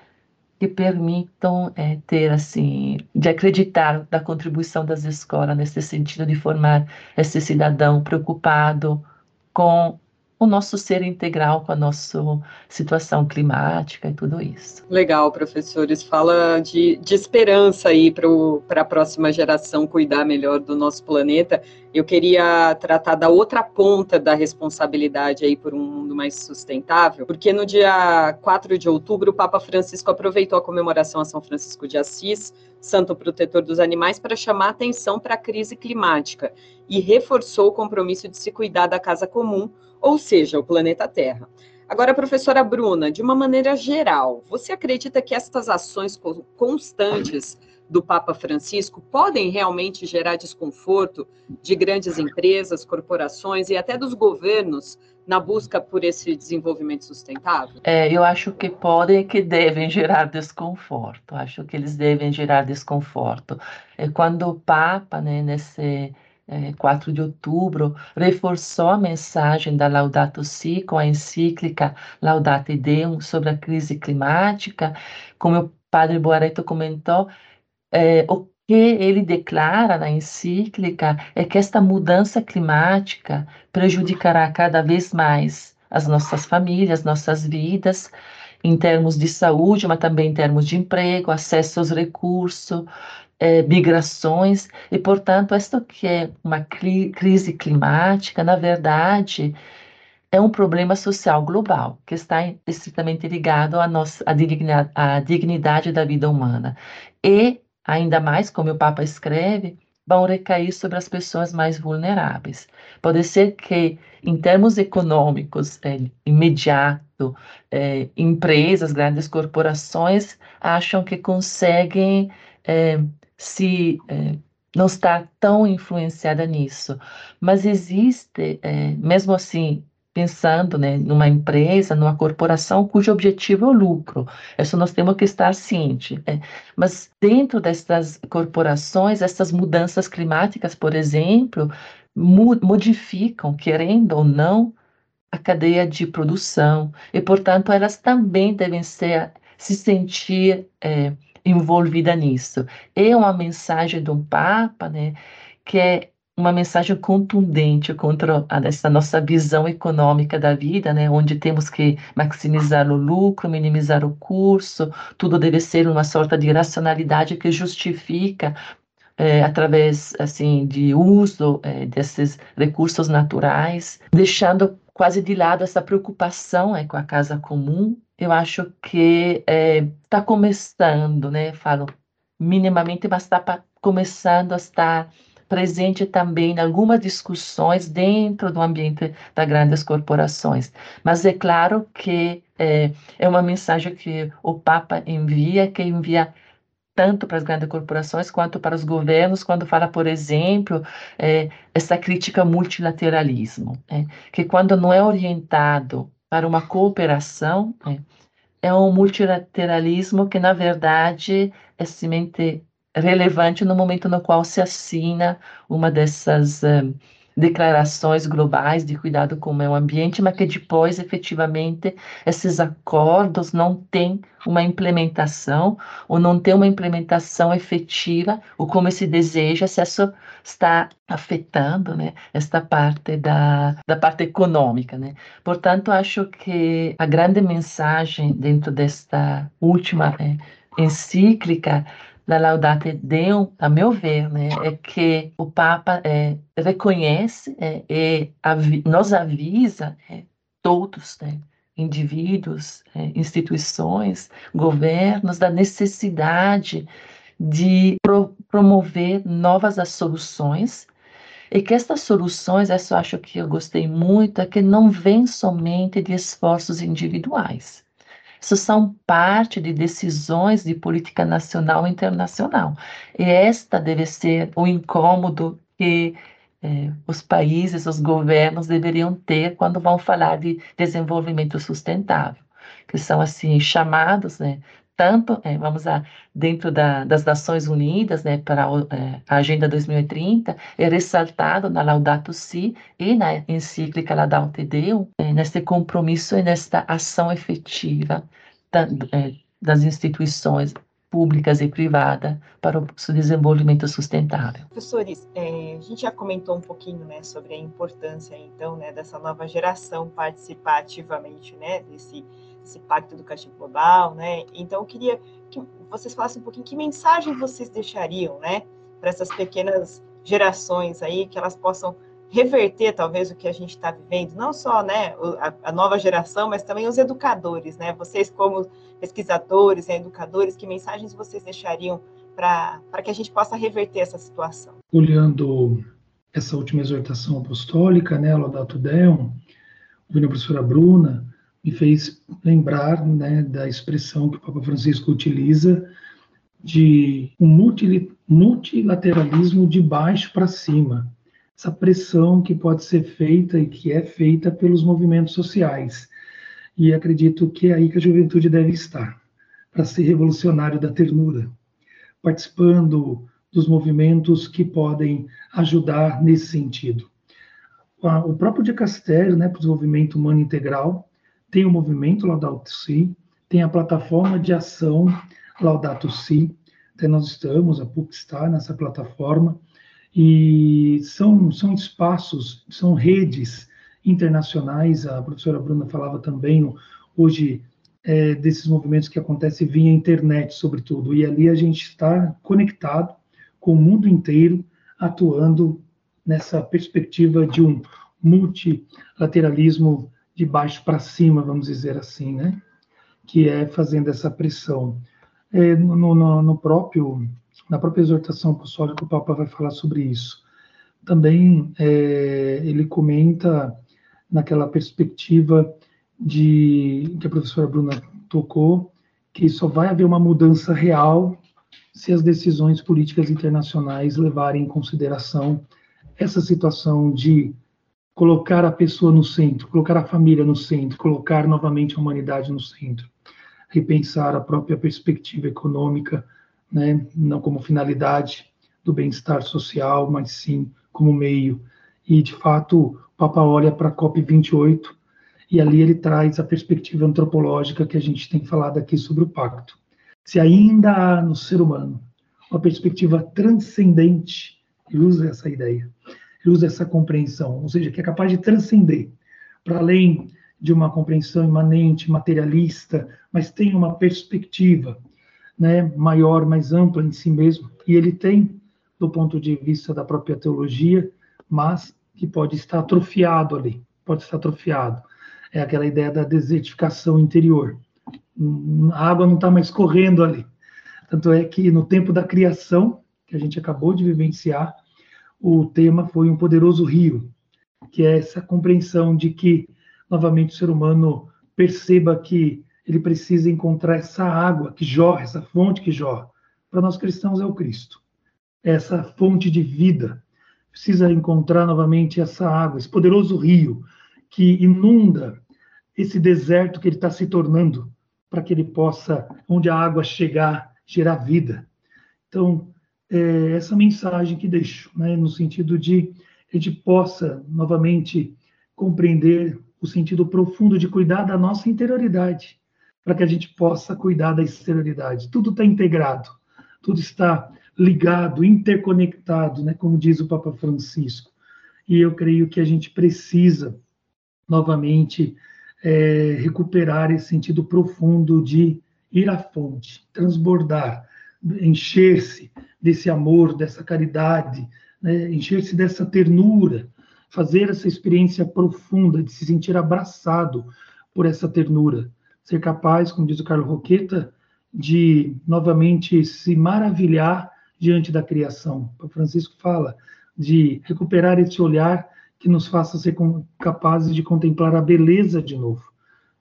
[SPEAKER 2] que permitam é, ter, assim, de acreditar da contribuição das escolas nesse sentido de formar esse cidadão preocupado com o nosso ser integral com a nossa situação climática e tudo isso.
[SPEAKER 1] Legal, professores. Fala de, de esperança aí para a próxima geração cuidar melhor do nosso planeta. Eu queria tratar da outra ponta da responsabilidade aí por um mundo mais sustentável, porque no dia 4 de outubro o Papa Francisco aproveitou a comemoração a São Francisco de Assis, santo protetor dos animais, para chamar atenção para a crise climática e reforçou o compromisso de se cuidar da casa comum ou seja, o planeta Terra. Agora, professora Bruna, de uma maneira geral, você acredita que estas ações constantes do Papa Francisco podem realmente gerar desconforto de grandes empresas, corporações e até dos governos na busca por esse desenvolvimento sustentável?
[SPEAKER 2] É, eu acho que podem e que devem gerar desconforto. Acho que eles devem gerar desconforto. É quando o Papa, né, nesse 4 é, de outubro, reforçou a mensagem da Laudato Si com a encíclica Laudate Deum sobre a crise climática. Como o padre Boareto comentou, é, o que ele declara na encíclica é que esta mudança climática prejudicará cada vez mais as nossas famílias, nossas vidas, em termos de saúde, mas também em termos de emprego, acesso aos recursos, é, migrações, e, portanto, esta que é uma cri crise climática, na verdade, é um problema social global, que está estritamente ligado à, nossa, à, dignidade, à dignidade da vida humana. E, ainda mais, como o Papa escreve, vão recair sobre as pessoas mais vulneráveis. Pode ser que, em termos econômicos, é, imediato, é, empresas, grandes corporações acham que conseguem é, se é, não está tão influenciada nisso. Mas existe, é, mesmo assim, pensando né, numa empresa, numa corporação cujo objetivo é o lucro. Isso nós temos que estar cientes. É. Mas dentro dessas corporações, essas mudanças climáticas, por exemplo, modificam, querendo ou não, a cadeia de produção e, portanto, elas também devem ser se sentir é, envolvida nisso. É uma mensagem do Papa, né, que é uma mensagem contundente contra essa nossa visão econômica da vida, né, onde temos que maximizar o lucro, minimizar o curso, tudo deve ser uma sorte de racionalidade que justifica é, através assim de uso é, desses recursos naturais, deixando quase de lado essa preocupação é, com a casa comum eu acho que está eh, começando, né? Falo minimamente, mas está começando a estar presente também em algumas discussões dentro do ambiente das grandes corporações. Mas é claro que é, é uma mensagem que o Papa envia, que envia tanto para as grandes corporações quanto para os governos, quando fala, por exemplo, é, essa crítica ao multilateralismo, é, que quando não é orientado para uma cooperação, né, é um multilateralismo que, na verdade, é simplesmente relevante no momento no qual se assina uma dessas um, declarações globais de cuidado com o meio ambiente, mas que depois, efetivamente, esses acordos não têm uma implementação ou não tem uma implementação efetiva, ou como se deseja, se isso está afetando né, esta parte da, da parte econômica. Né? Portanto, acho que a grande mensagem dentro desta última é, encíclica da Laudate Deum, a meu ver, né, é que o Papa é, reconhece é, e avi nos avisa, é, todos, né, indivíduos, é, instituições, governos, da necessidade de pro promover novas soluções e que estas soluções, essa eu acho que eu gostei muito, é que não vêm somente de esforços individuais, isso são parte de decisões de política nacional e internacional. E esta deve ser o incômodo que eh, os países, os governos deveriam ter quando vão falar de desenvolvimento sustentável, que são assim chamados, né, tanto, é, vamos a, dentro da, das Nações Unidas, né, para é, a Agenda 2030, é ressaltado na Laudato Si e na encíclica Laudato Deum, é, nesse compromisso e nesta ação efetiva da, é, das instituições públicas e privadas para o desenvolvimento sustentável.
[SPEAKER 1] Professores, é, a gente já comentou um pouquinho né, sobre a importância, então, né, dessa nova geração participar ativamente né, desse esse Pacto Educativo Global, né? Então, eu queria que vocês falassem um pouquinho que mensagem vocês deixariam, né, para essas pequenas gerações aí, que elas possam reverter talvez o que a gente está vivendo, não só né, a, a, nova geração, mas também os educadores, né? Vocês como pesquisadores, né, educadores, que mensagens vocês deixariam para que a gente possa reverter essa situação?
[SPEAKER 3] Olhando essa última exortação apostólica, né, Laudato Deum, ouvindo a professora Bruna, me fez lembrar né, da expressão que o Papa Francisco utiliza de um multilateralismo de baixo para cima. Essa pressão que pode ser feita e que é feita pelos movimentos sociais. E acredito que é aí que a juventude deve estar, para ser revolucionário da ternura, participando dos movimentos que podem ajudar nesse sentido. O próprio de Castério, né, para o desenvolvimento humano integral, tem o movimento Laudato Si, tem a plataforma de ação Laudato Si, até nós estamos, a PUC está nessa plataforma, e são, são espaços, são redes internacionais, a professora Bruna falava também hoje é, desses movimentos que acontecem via internet, sobretudo, e ali a gente está conectado com o mundo inteiro, atuando nessa perspectiva de um multilateralismo de baixo para cima, vamos dizer assim, né? que é fazendo essa pressão. É, no, no, no, próprio, na própria exortação apostólica, o Papa vai falar sobre isso. Também é, ele comenta naquela perspectiva de que a professora Bruna tocou, que só vai haver uma mudança real se as decisões políticas internacionais levarem em consideração essa situação de colocar a pessoa no centro, colocar a família no centro, colocar novamente a humanidade no centro, repensar a própria perspectiva econômica, né, não como finalidade do bem-estar social, mas sim como meio. E, de fato, o Papa olha para a COP28 e ali ele traz a perspectiva antropológica que a gente tem falado aqui sobre o pacto. Se ainda há no ser humano uma perspectiva transcendente, ele usa essa ideia, usa essa compreensão, ou seja, que é capaz de transcender para além de uma compreensão imanente, materialista, mas tem uma perspectiva né, maior, mais ampla em si mesmo, e ele tem, do ponto de vista da própria teologia, mas que pode estar atrofiado ali, pode estar atrofiado. É aquela ideia da desertificação interior. A água não está mais correndo ali. Tanto é que no tempo da criação, que a gente acabou de vivenciar, o tema foi um poderoso rio, que é essa compreensão de que, novamente, o ser humano perceba que ele precisa encontrar essa água que jorra, essa fonte que jorra. Para nós cristãos é o Cristo, essa fonte de vida. Precisa encontrar novamente essa água, esse poderoso rio que inunda esse deserto que ele está se tornando, para que ele possa, onde a água chegar, gerar vida. Então, é, essa mensagem que deixo, né, no sentido de a gente possa novamente compreender o sentido profundo de cuidar da nossa interioridade, para que a gente possa cuidar da exterioridade. Tudo está integrado, tudo está ligado, interconectado, né, como diz o Papa Francisco. E eu creio que a gente precisa novamente é, recuperar esse sentido profundo de ir à fonte, transbordar, encher-se desse amor, dessa caridade, né? encher-se dessa ternura, fazer essa experiência profunda de se sentir abraçado por essa ternura, ser capaz, como diz o Carlos Roqueta, de novamente se maravilhar diante da criação. O Francisco fala de recuperar esse olhar que nos faça ser capazes de contemplar a beleza de novo.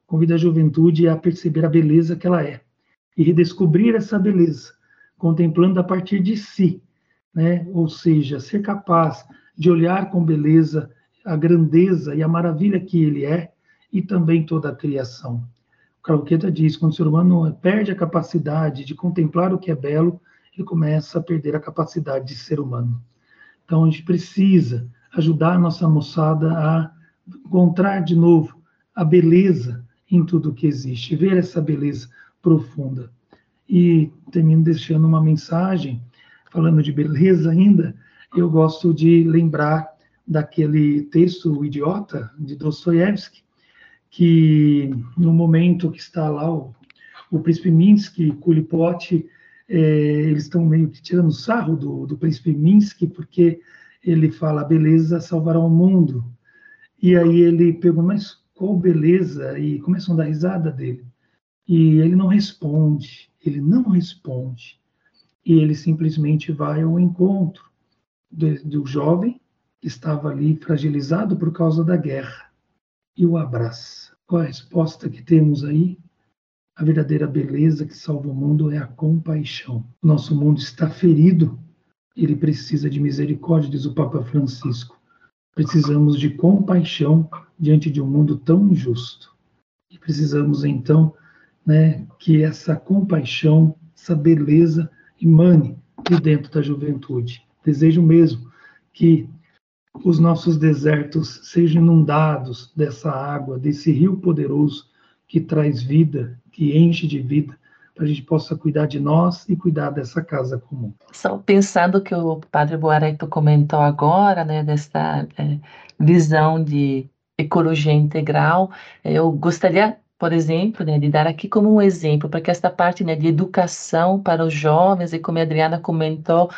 [SPEAKER 3] Convida a juventude a perceber a beleza que ela é e redescobrir essa beleza contemplando a partir de si, né? Ou seja, ser capaz de olhar com beleza a grandeza e a maravilha que ele é e também toda a criação. O Carloqueta diz, quando o ser humano perde a capacidade de contemplar o que é belo, ele começa a perder a capacidade de ser humano. Então a gente precisa ajudar a nossa moçada a encontrar de novo a beleza em tudo que existe, ver essa beleza profunda. E termino deixando uma mensagem, falando de beleza ainda, eu gosto de lembrar daquele texto O Idiota, de Dostoiévski, que no momento que está lá o, o príncipe Minsky, Kulipot, é, eles estão meio que tirando sarro do, do príncipe Minsky, porque ele fala, beleza salvará o mundo. E aí ele pergunta, mas qual beleza? E começam a dar risada dele. E ele não responde ele não responde. E ele simplesmente vai ao encontro do, do jovem que estava ali fragilizado por causa da guerra e o abraça. Qual a resposta que temos aí? A verdadeira beleza que salva o mundo é a compaixão. Nosso mundo está ferido, ele precisa de misericórdia, diz o Papa Francisco. Precisamos de compaixão diante de um mundo tão injusto. E precisamos então, né, que essa compaixão, essa beleza emane de dentro da juventude. Desejo mesmo que os nossos desertos sejam inundados dessa água, desse rio poderoso que traz vida, que enche de vida, para a gente possa cuidar de nós e cuidar dessa casa comum.
[SPEAKER 2] Só pensando que o Padre Boareto comentou agora, né, dessa é, visão de ecologia integral, eu gostaria por exemplo, né, de dar aqui como um exemplo, para que esta parte né, de educação para os jovens, e como a Adriana comentou,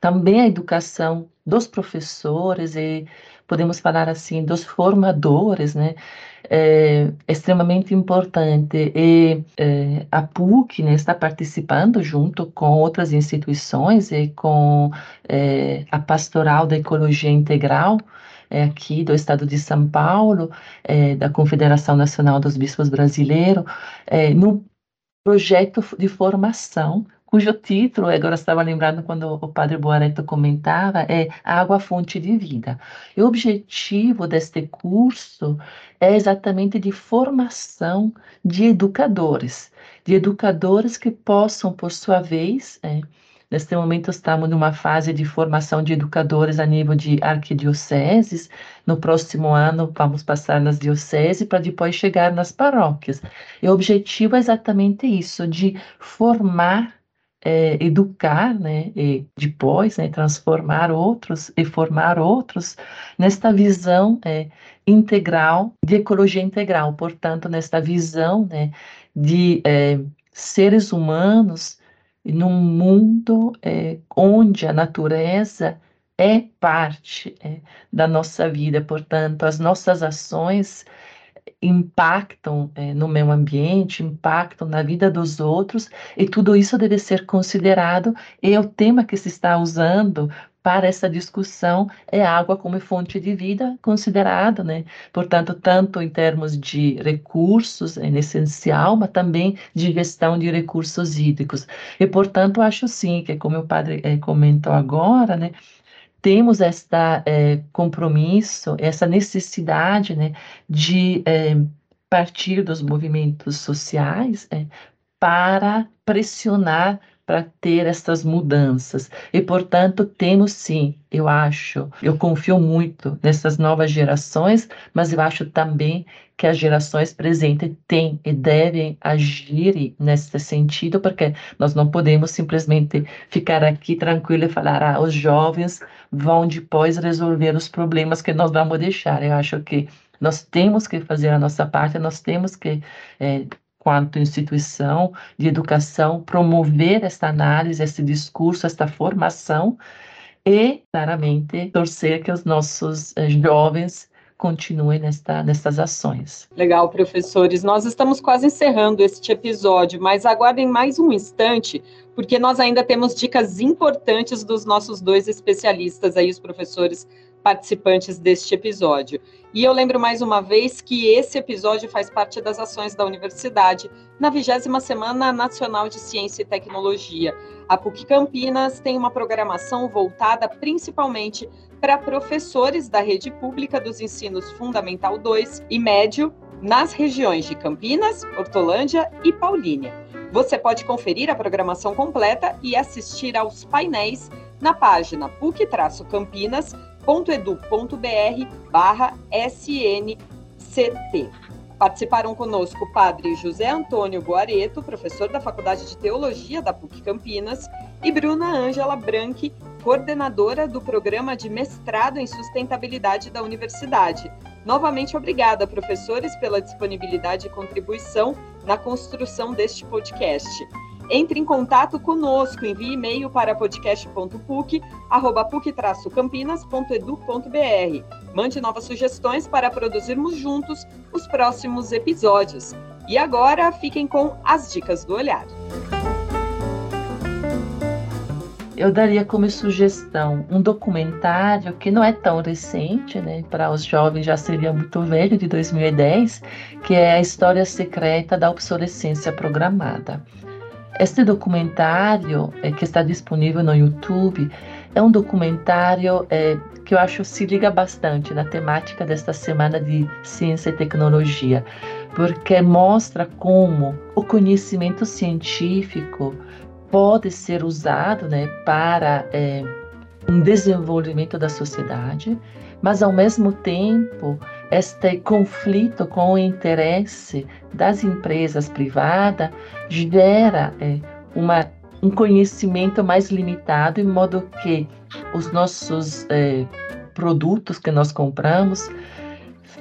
[SPEAKER 2] também a educação dos professores e podemos falar assim dos formadores, né, é extremamente importante. E é, a PUC né, está participando junto com outras instituições e com é, a Pastoral da Ecologia Integral é, aqui do Estado de São Paulo, é, da Confederação Nacional dos Bispos Brasileiros, é, no projeto de formação cujo título, agora estava lembrando quando o padre Boareto comentava, é Água Fonte de Vida. E o objetivo deste curso é exatamente de formação de educadores, de educadores que possam, por sua vez, é, Neste momento, estamos numa fase de formação de educadores a nível de arquidioceses. No próximo ano, vamos passar nas dioceses para depois chegar nas paróquias. E o objetivo é exatamente isso, de formar é, educar, né, e depois, né, transformar outros e formar outros nesta visão é, integral de ecologia integral, portanto, nesta visão, né, de é, seres humanos num mundo é, onde a natureza é parte é, da nossa vida, portanto, as nossas ações impactam é, no meio ambiente, impactam na vida dos outros, e tudo isso deve ser considerado, e o tema que se está usando para essa discussão é água como fonte de vida considerada, né? Portanto, tanto em termos de recursos, é essencial, mas também de gestão de recursos hídricos. E, portanto, acho sim que, como o padre é, comentou agora, né? temos esta é, compromisso, essa necessidade né, de é, partir dos movimentos sociais é, para pressionar para ter essas mudanças. E, portanto, temos sim, eu acho, eu confio muito nessas novas gerações, mas eu acho também que as gerações presentes têm e devem agir nesse sentido, porque nós não podemos simplesmente ficar aqui tranquilo e falar, ah, os jovens vão depois resolver os problemas que nós vamos deixar. Eu acho que nós temos que fazer a nossa parte, nós temos que é, quanto instituição de educação, promover esta análise, esse discurso, esta formação e, claramente, torcer que os nossos eh, jovens continuem nesta, nestas ações.
[SPEAKER 1] Legal, professores. Nós estamos quase encerrando este episódio, mas aguardem mais um instante, porque nós ainda temos dicas importantes dos nossos dois especialistas aí, os professores participantes deste episódio. E eu lembro mais uma vez que esse episódio faz parte das ações da universidade na 20 Semana Nacional de Ciência e Tecnologia. A PUC Campinas tem uma programação voltada principalmente para professores da rede pública dos ensinos Fundamental 2 e Médio nas regiões de Campinas, Hortolândia e Paulínia. Você pode conferir a programação completa e assistir aos painéis na página PUC-Campinas edu.br barra SNCT. Participaram conosco o padre José Antônio Guareto, professor da Faculdade de Teologia da PUC Campinas, e Bruna Ângela Branchi, coordenadora do programa de mestrado em sustentabilidade da universidade. Novamente, obrigada, professores, pela disponibilidade e contribuição na construção deste podcast. Entre em contato conosco, envie e-mail para podcast.puc@puc-campinas.edu.br. Mande novas sugestões para produzirmos juntos os próximos episódios. E agora fiquem com as dicas do olhar.
[SPEAKER 2] eu daria como sugestão um documentário que não é tão recente, né? Para os jovens já seria muito velho, de 2010, que é a História Secreta da Obsolescência Programada. Este documentário, é, que está disponível no YouTube, é um documentário é, que eu acho se liga bastante na temática desta semana de ciência e tecnologia, porque mostra como o conhecimento científico pode ser usado né, para é, um desenvolvimento da sociedade, mas ao mesmo tempo este conflito com o interesse das empresas privadas gera é, uma, um conhecimento mais limitado, em modo que os nossos é, produtos que nós compramos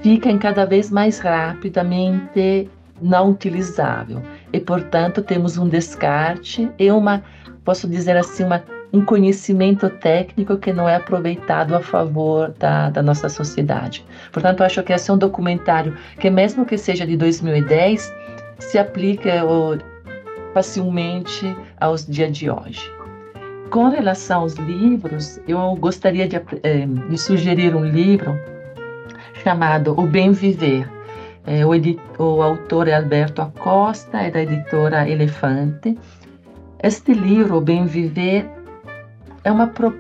[SPEAKER 2] ficam cada vez mais rapidamente não utilizável. E, portanto, temos um descarte e uma, posso dizer assim, uma, um conhecimento técnico que não é aproveitado a favor da, da nossa sociedade. Portanto, acho que esse é um documentário que, mesmo que seja de 2010, se aplica facilmente aos dias de hoje. Com relação aos livros, eu gostaria de, eh, de sugerir um livro chamado O Bem Viver, é, o, o, autor é Alberto Acosta, é da editora Elefante. Este livro, Bem Viver, é uma pro,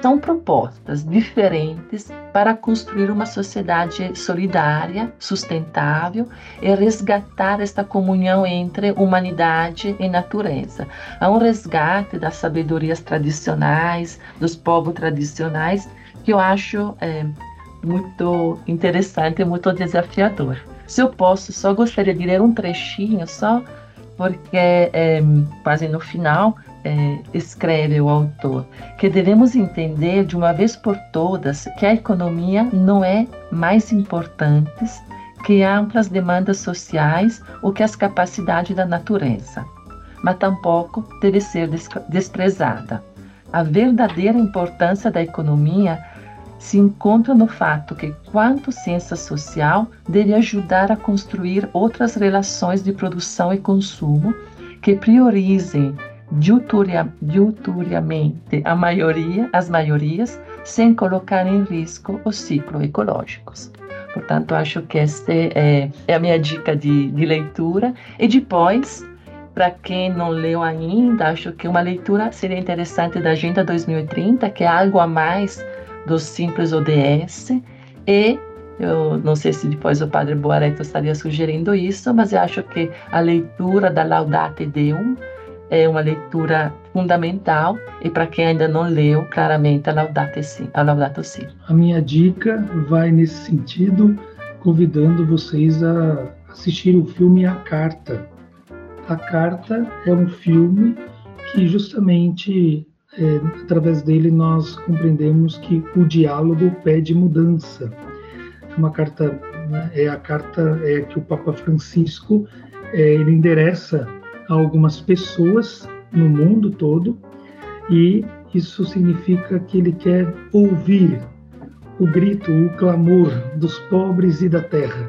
[SPEAKER 2] são propostas diferentes para construir uma sociedade solidária, sustentável e resgatar esta comunhão entre humanidade e natureza. Há um resgate das sabedorias tradicionais, dos povos tradicionais, que eu acho é, muito interessante e muito desafiador. Se eu posso, só gostaria de ler um trechinho só, porque é, quase no final é, escreve o autor que devemos entender de uma vez por todas que a economia não é mais importante que amplas demandas sociais ou que as capacidades da natureza, mas tampouco deve ser desprezada. A verdadeira importância da economia se encontra no fato que, quanto ciência social, deve ajudar a construir outras relações de produção e consumo que priorizem diuturiamente a maioria, as maiorias, sem colocar em risco os ciclos ecológicos. Portanto, acho que esta é, é a minha dica de, de leitura. E depois, para quem não leu ainda, acho que uma leitura seria interessante da Agenda 2030, que é algo a mais do Simples ODS e eu não sei se depois o padre Boareto estaria sugerindo isso, mas eu acho que a leitura da Laudate Deum é uma leitura fundamental e para quem ainda não leu, claramente a Laudate Si, a Laudato Si.
[SPEAKER 3] A minha dica vai nesse sentido, convidando vocês a assistir o filme A Carta. A Carta é um filme que justamente é, através dele nós compreendemos que o diálogo pede mudança. É uma carta né, é a carta é que o Papa Francisco é, ele endereça a algumas pessoas no mundo todo e isso significa que ele quer ouvir o grito, o clamor dos pobres e da terra,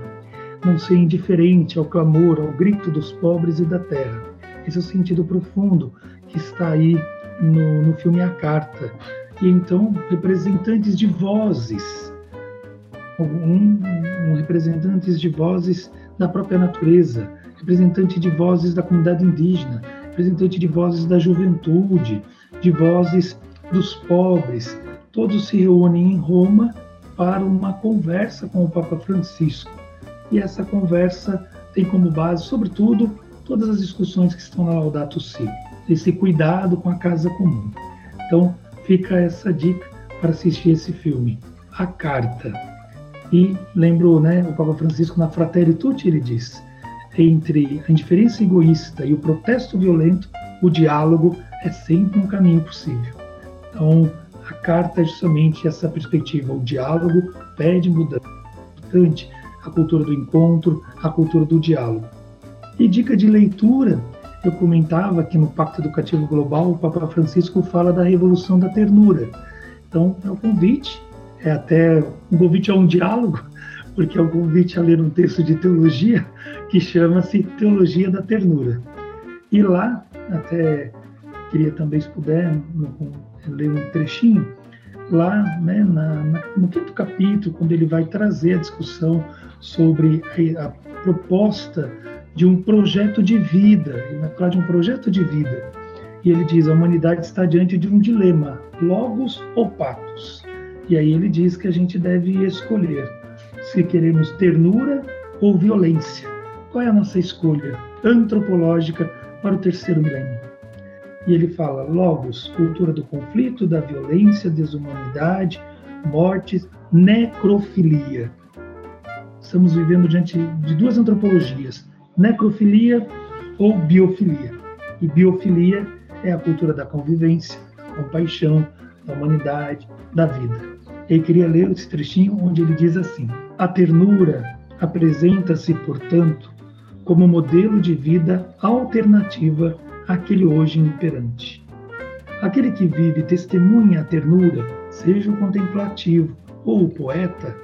[SPEAKER 3] não ser indiferente ao clamor, ao grito dos pobres e da terra. Esse é o sentido profundo que está aí no, no filme A Carta. E então, representantes de vozes, um, um, representantes de vozes da própria natureza, representante de vozes da comunidade indígena, representante de vozes da juventude, de vozes dos pobres, todos se reúnem em Roma para uma conversa com o Papa Francisco. E essa conversa tem como base, sobretudo, todas as discussões que estão na Laudato Si esse cuidado com a casa comum. Então, fica essa dica para assistir esse filme, A Carta. E lembro, né, o Papa Francisco na Fratelli Tutti ele diz: entre a indiferença egoísta e o protesto violento, o diálogo é sempre um caminho possível. Então, a carta é justamente essa perspectiva. O diálogo pede mudança. Importante a cultura do encontro, a cultura do diálogo. E dica de leitura, eu comentava que no Pacto Educativo Global o Papa Francisco fala da revolução da ternura. Então, é um convite, é até um convite a um diálogo, porque é um convite a ler um texto de teologia que chama-se Teologia da Ternura. E lá, até queria também, se puder, ler um trechinho lá né, na, na, no quinto capítulo, quando ele vai trazer a discussão sobre a, a proposta de um projeto de vida, ele vai falar de um projeto de vida. E ele diz: a humanidade está diante de um dilema, logos ou patos. E aí ele diz que a gente deve escolher se queremos ternura ou violência. Qual é a nossa escolha antropológica para o terceiro milênio? E ele fala: Logos, cultura do conflito, da violência, desumanidade, mortes, necrofilia. Estamos vivendo diante de duas antropologias: necrofilia ou biofilia. E biofilia é a cultura da convivência, compaixão, da humanidade, da vida. Eu queria ler esse trechinho onde ele diz assim: A ternura apresenta-se, portanto, como modelo de vida alternativa àquele hoje imperante. Aquele que vive testemunha a ternura, seja o contemplativo ou o poeta,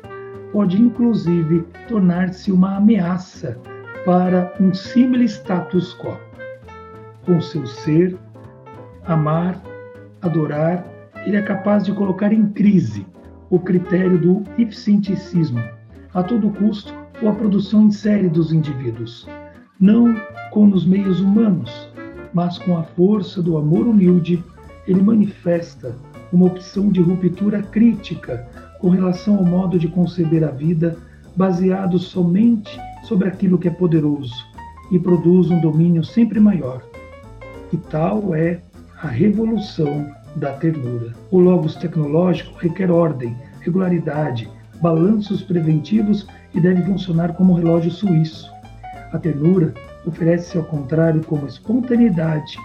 [SPEAKER 3] pode inclusive tornar-se uma ameaça para um símile status quo. Com seu ser, amar, adorar, ele é capaz de colocar em crise o critério do eficienticismo, a todo custo, ou a produção em série dos indivíduos, não com os meios humanos, mas com a força do amor humilde, ele manifesta uma opção de ruptura crítica com relação ao modo de conceber a vida baseado somente sobre aquilo que é poderoso e produz um domínio sempre maior. E tal é a revolução da ternura. O logos tecnológico requer ordem, regularidade, balanços preventivos e deve funcionar como relógio suíço. A ternura oferece-se ao contrário como espontaneidade,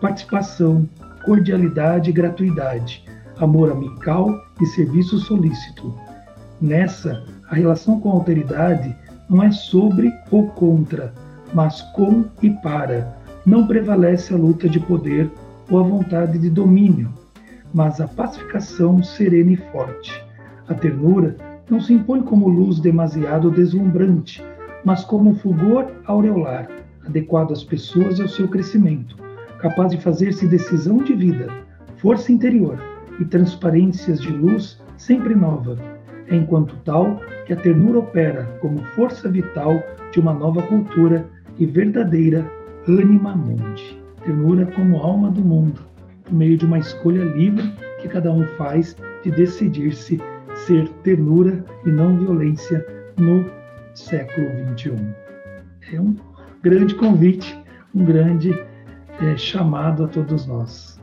[SPEAKER 3] participação, cordialidade e gratuidade, amor amical e serviço solícito. Nessa, a relação com a alteridade não é sobre ou contra, mas com e para. Não prevalece a luta de poder ou a vontade de domínio, mas a pacificação serena e forte. A ternura não se impõe como luz demasiado deslumbrante, mas como fulgor aureolar, adequado às pessoas e ao seu crescimento, capaz de fazer-se decisão de vida, força interior e transparências de luz sempre nova. É enquanto tal que a ternura opera como força vital de uma nova cultura e verdadeira anima mundi ternura como alma do mundo, por meio de uma escolha livre que cada um faz de decidir-se ser ternura e não violência no século XXI. É um grande convite, um grande é, chamado a todos nós.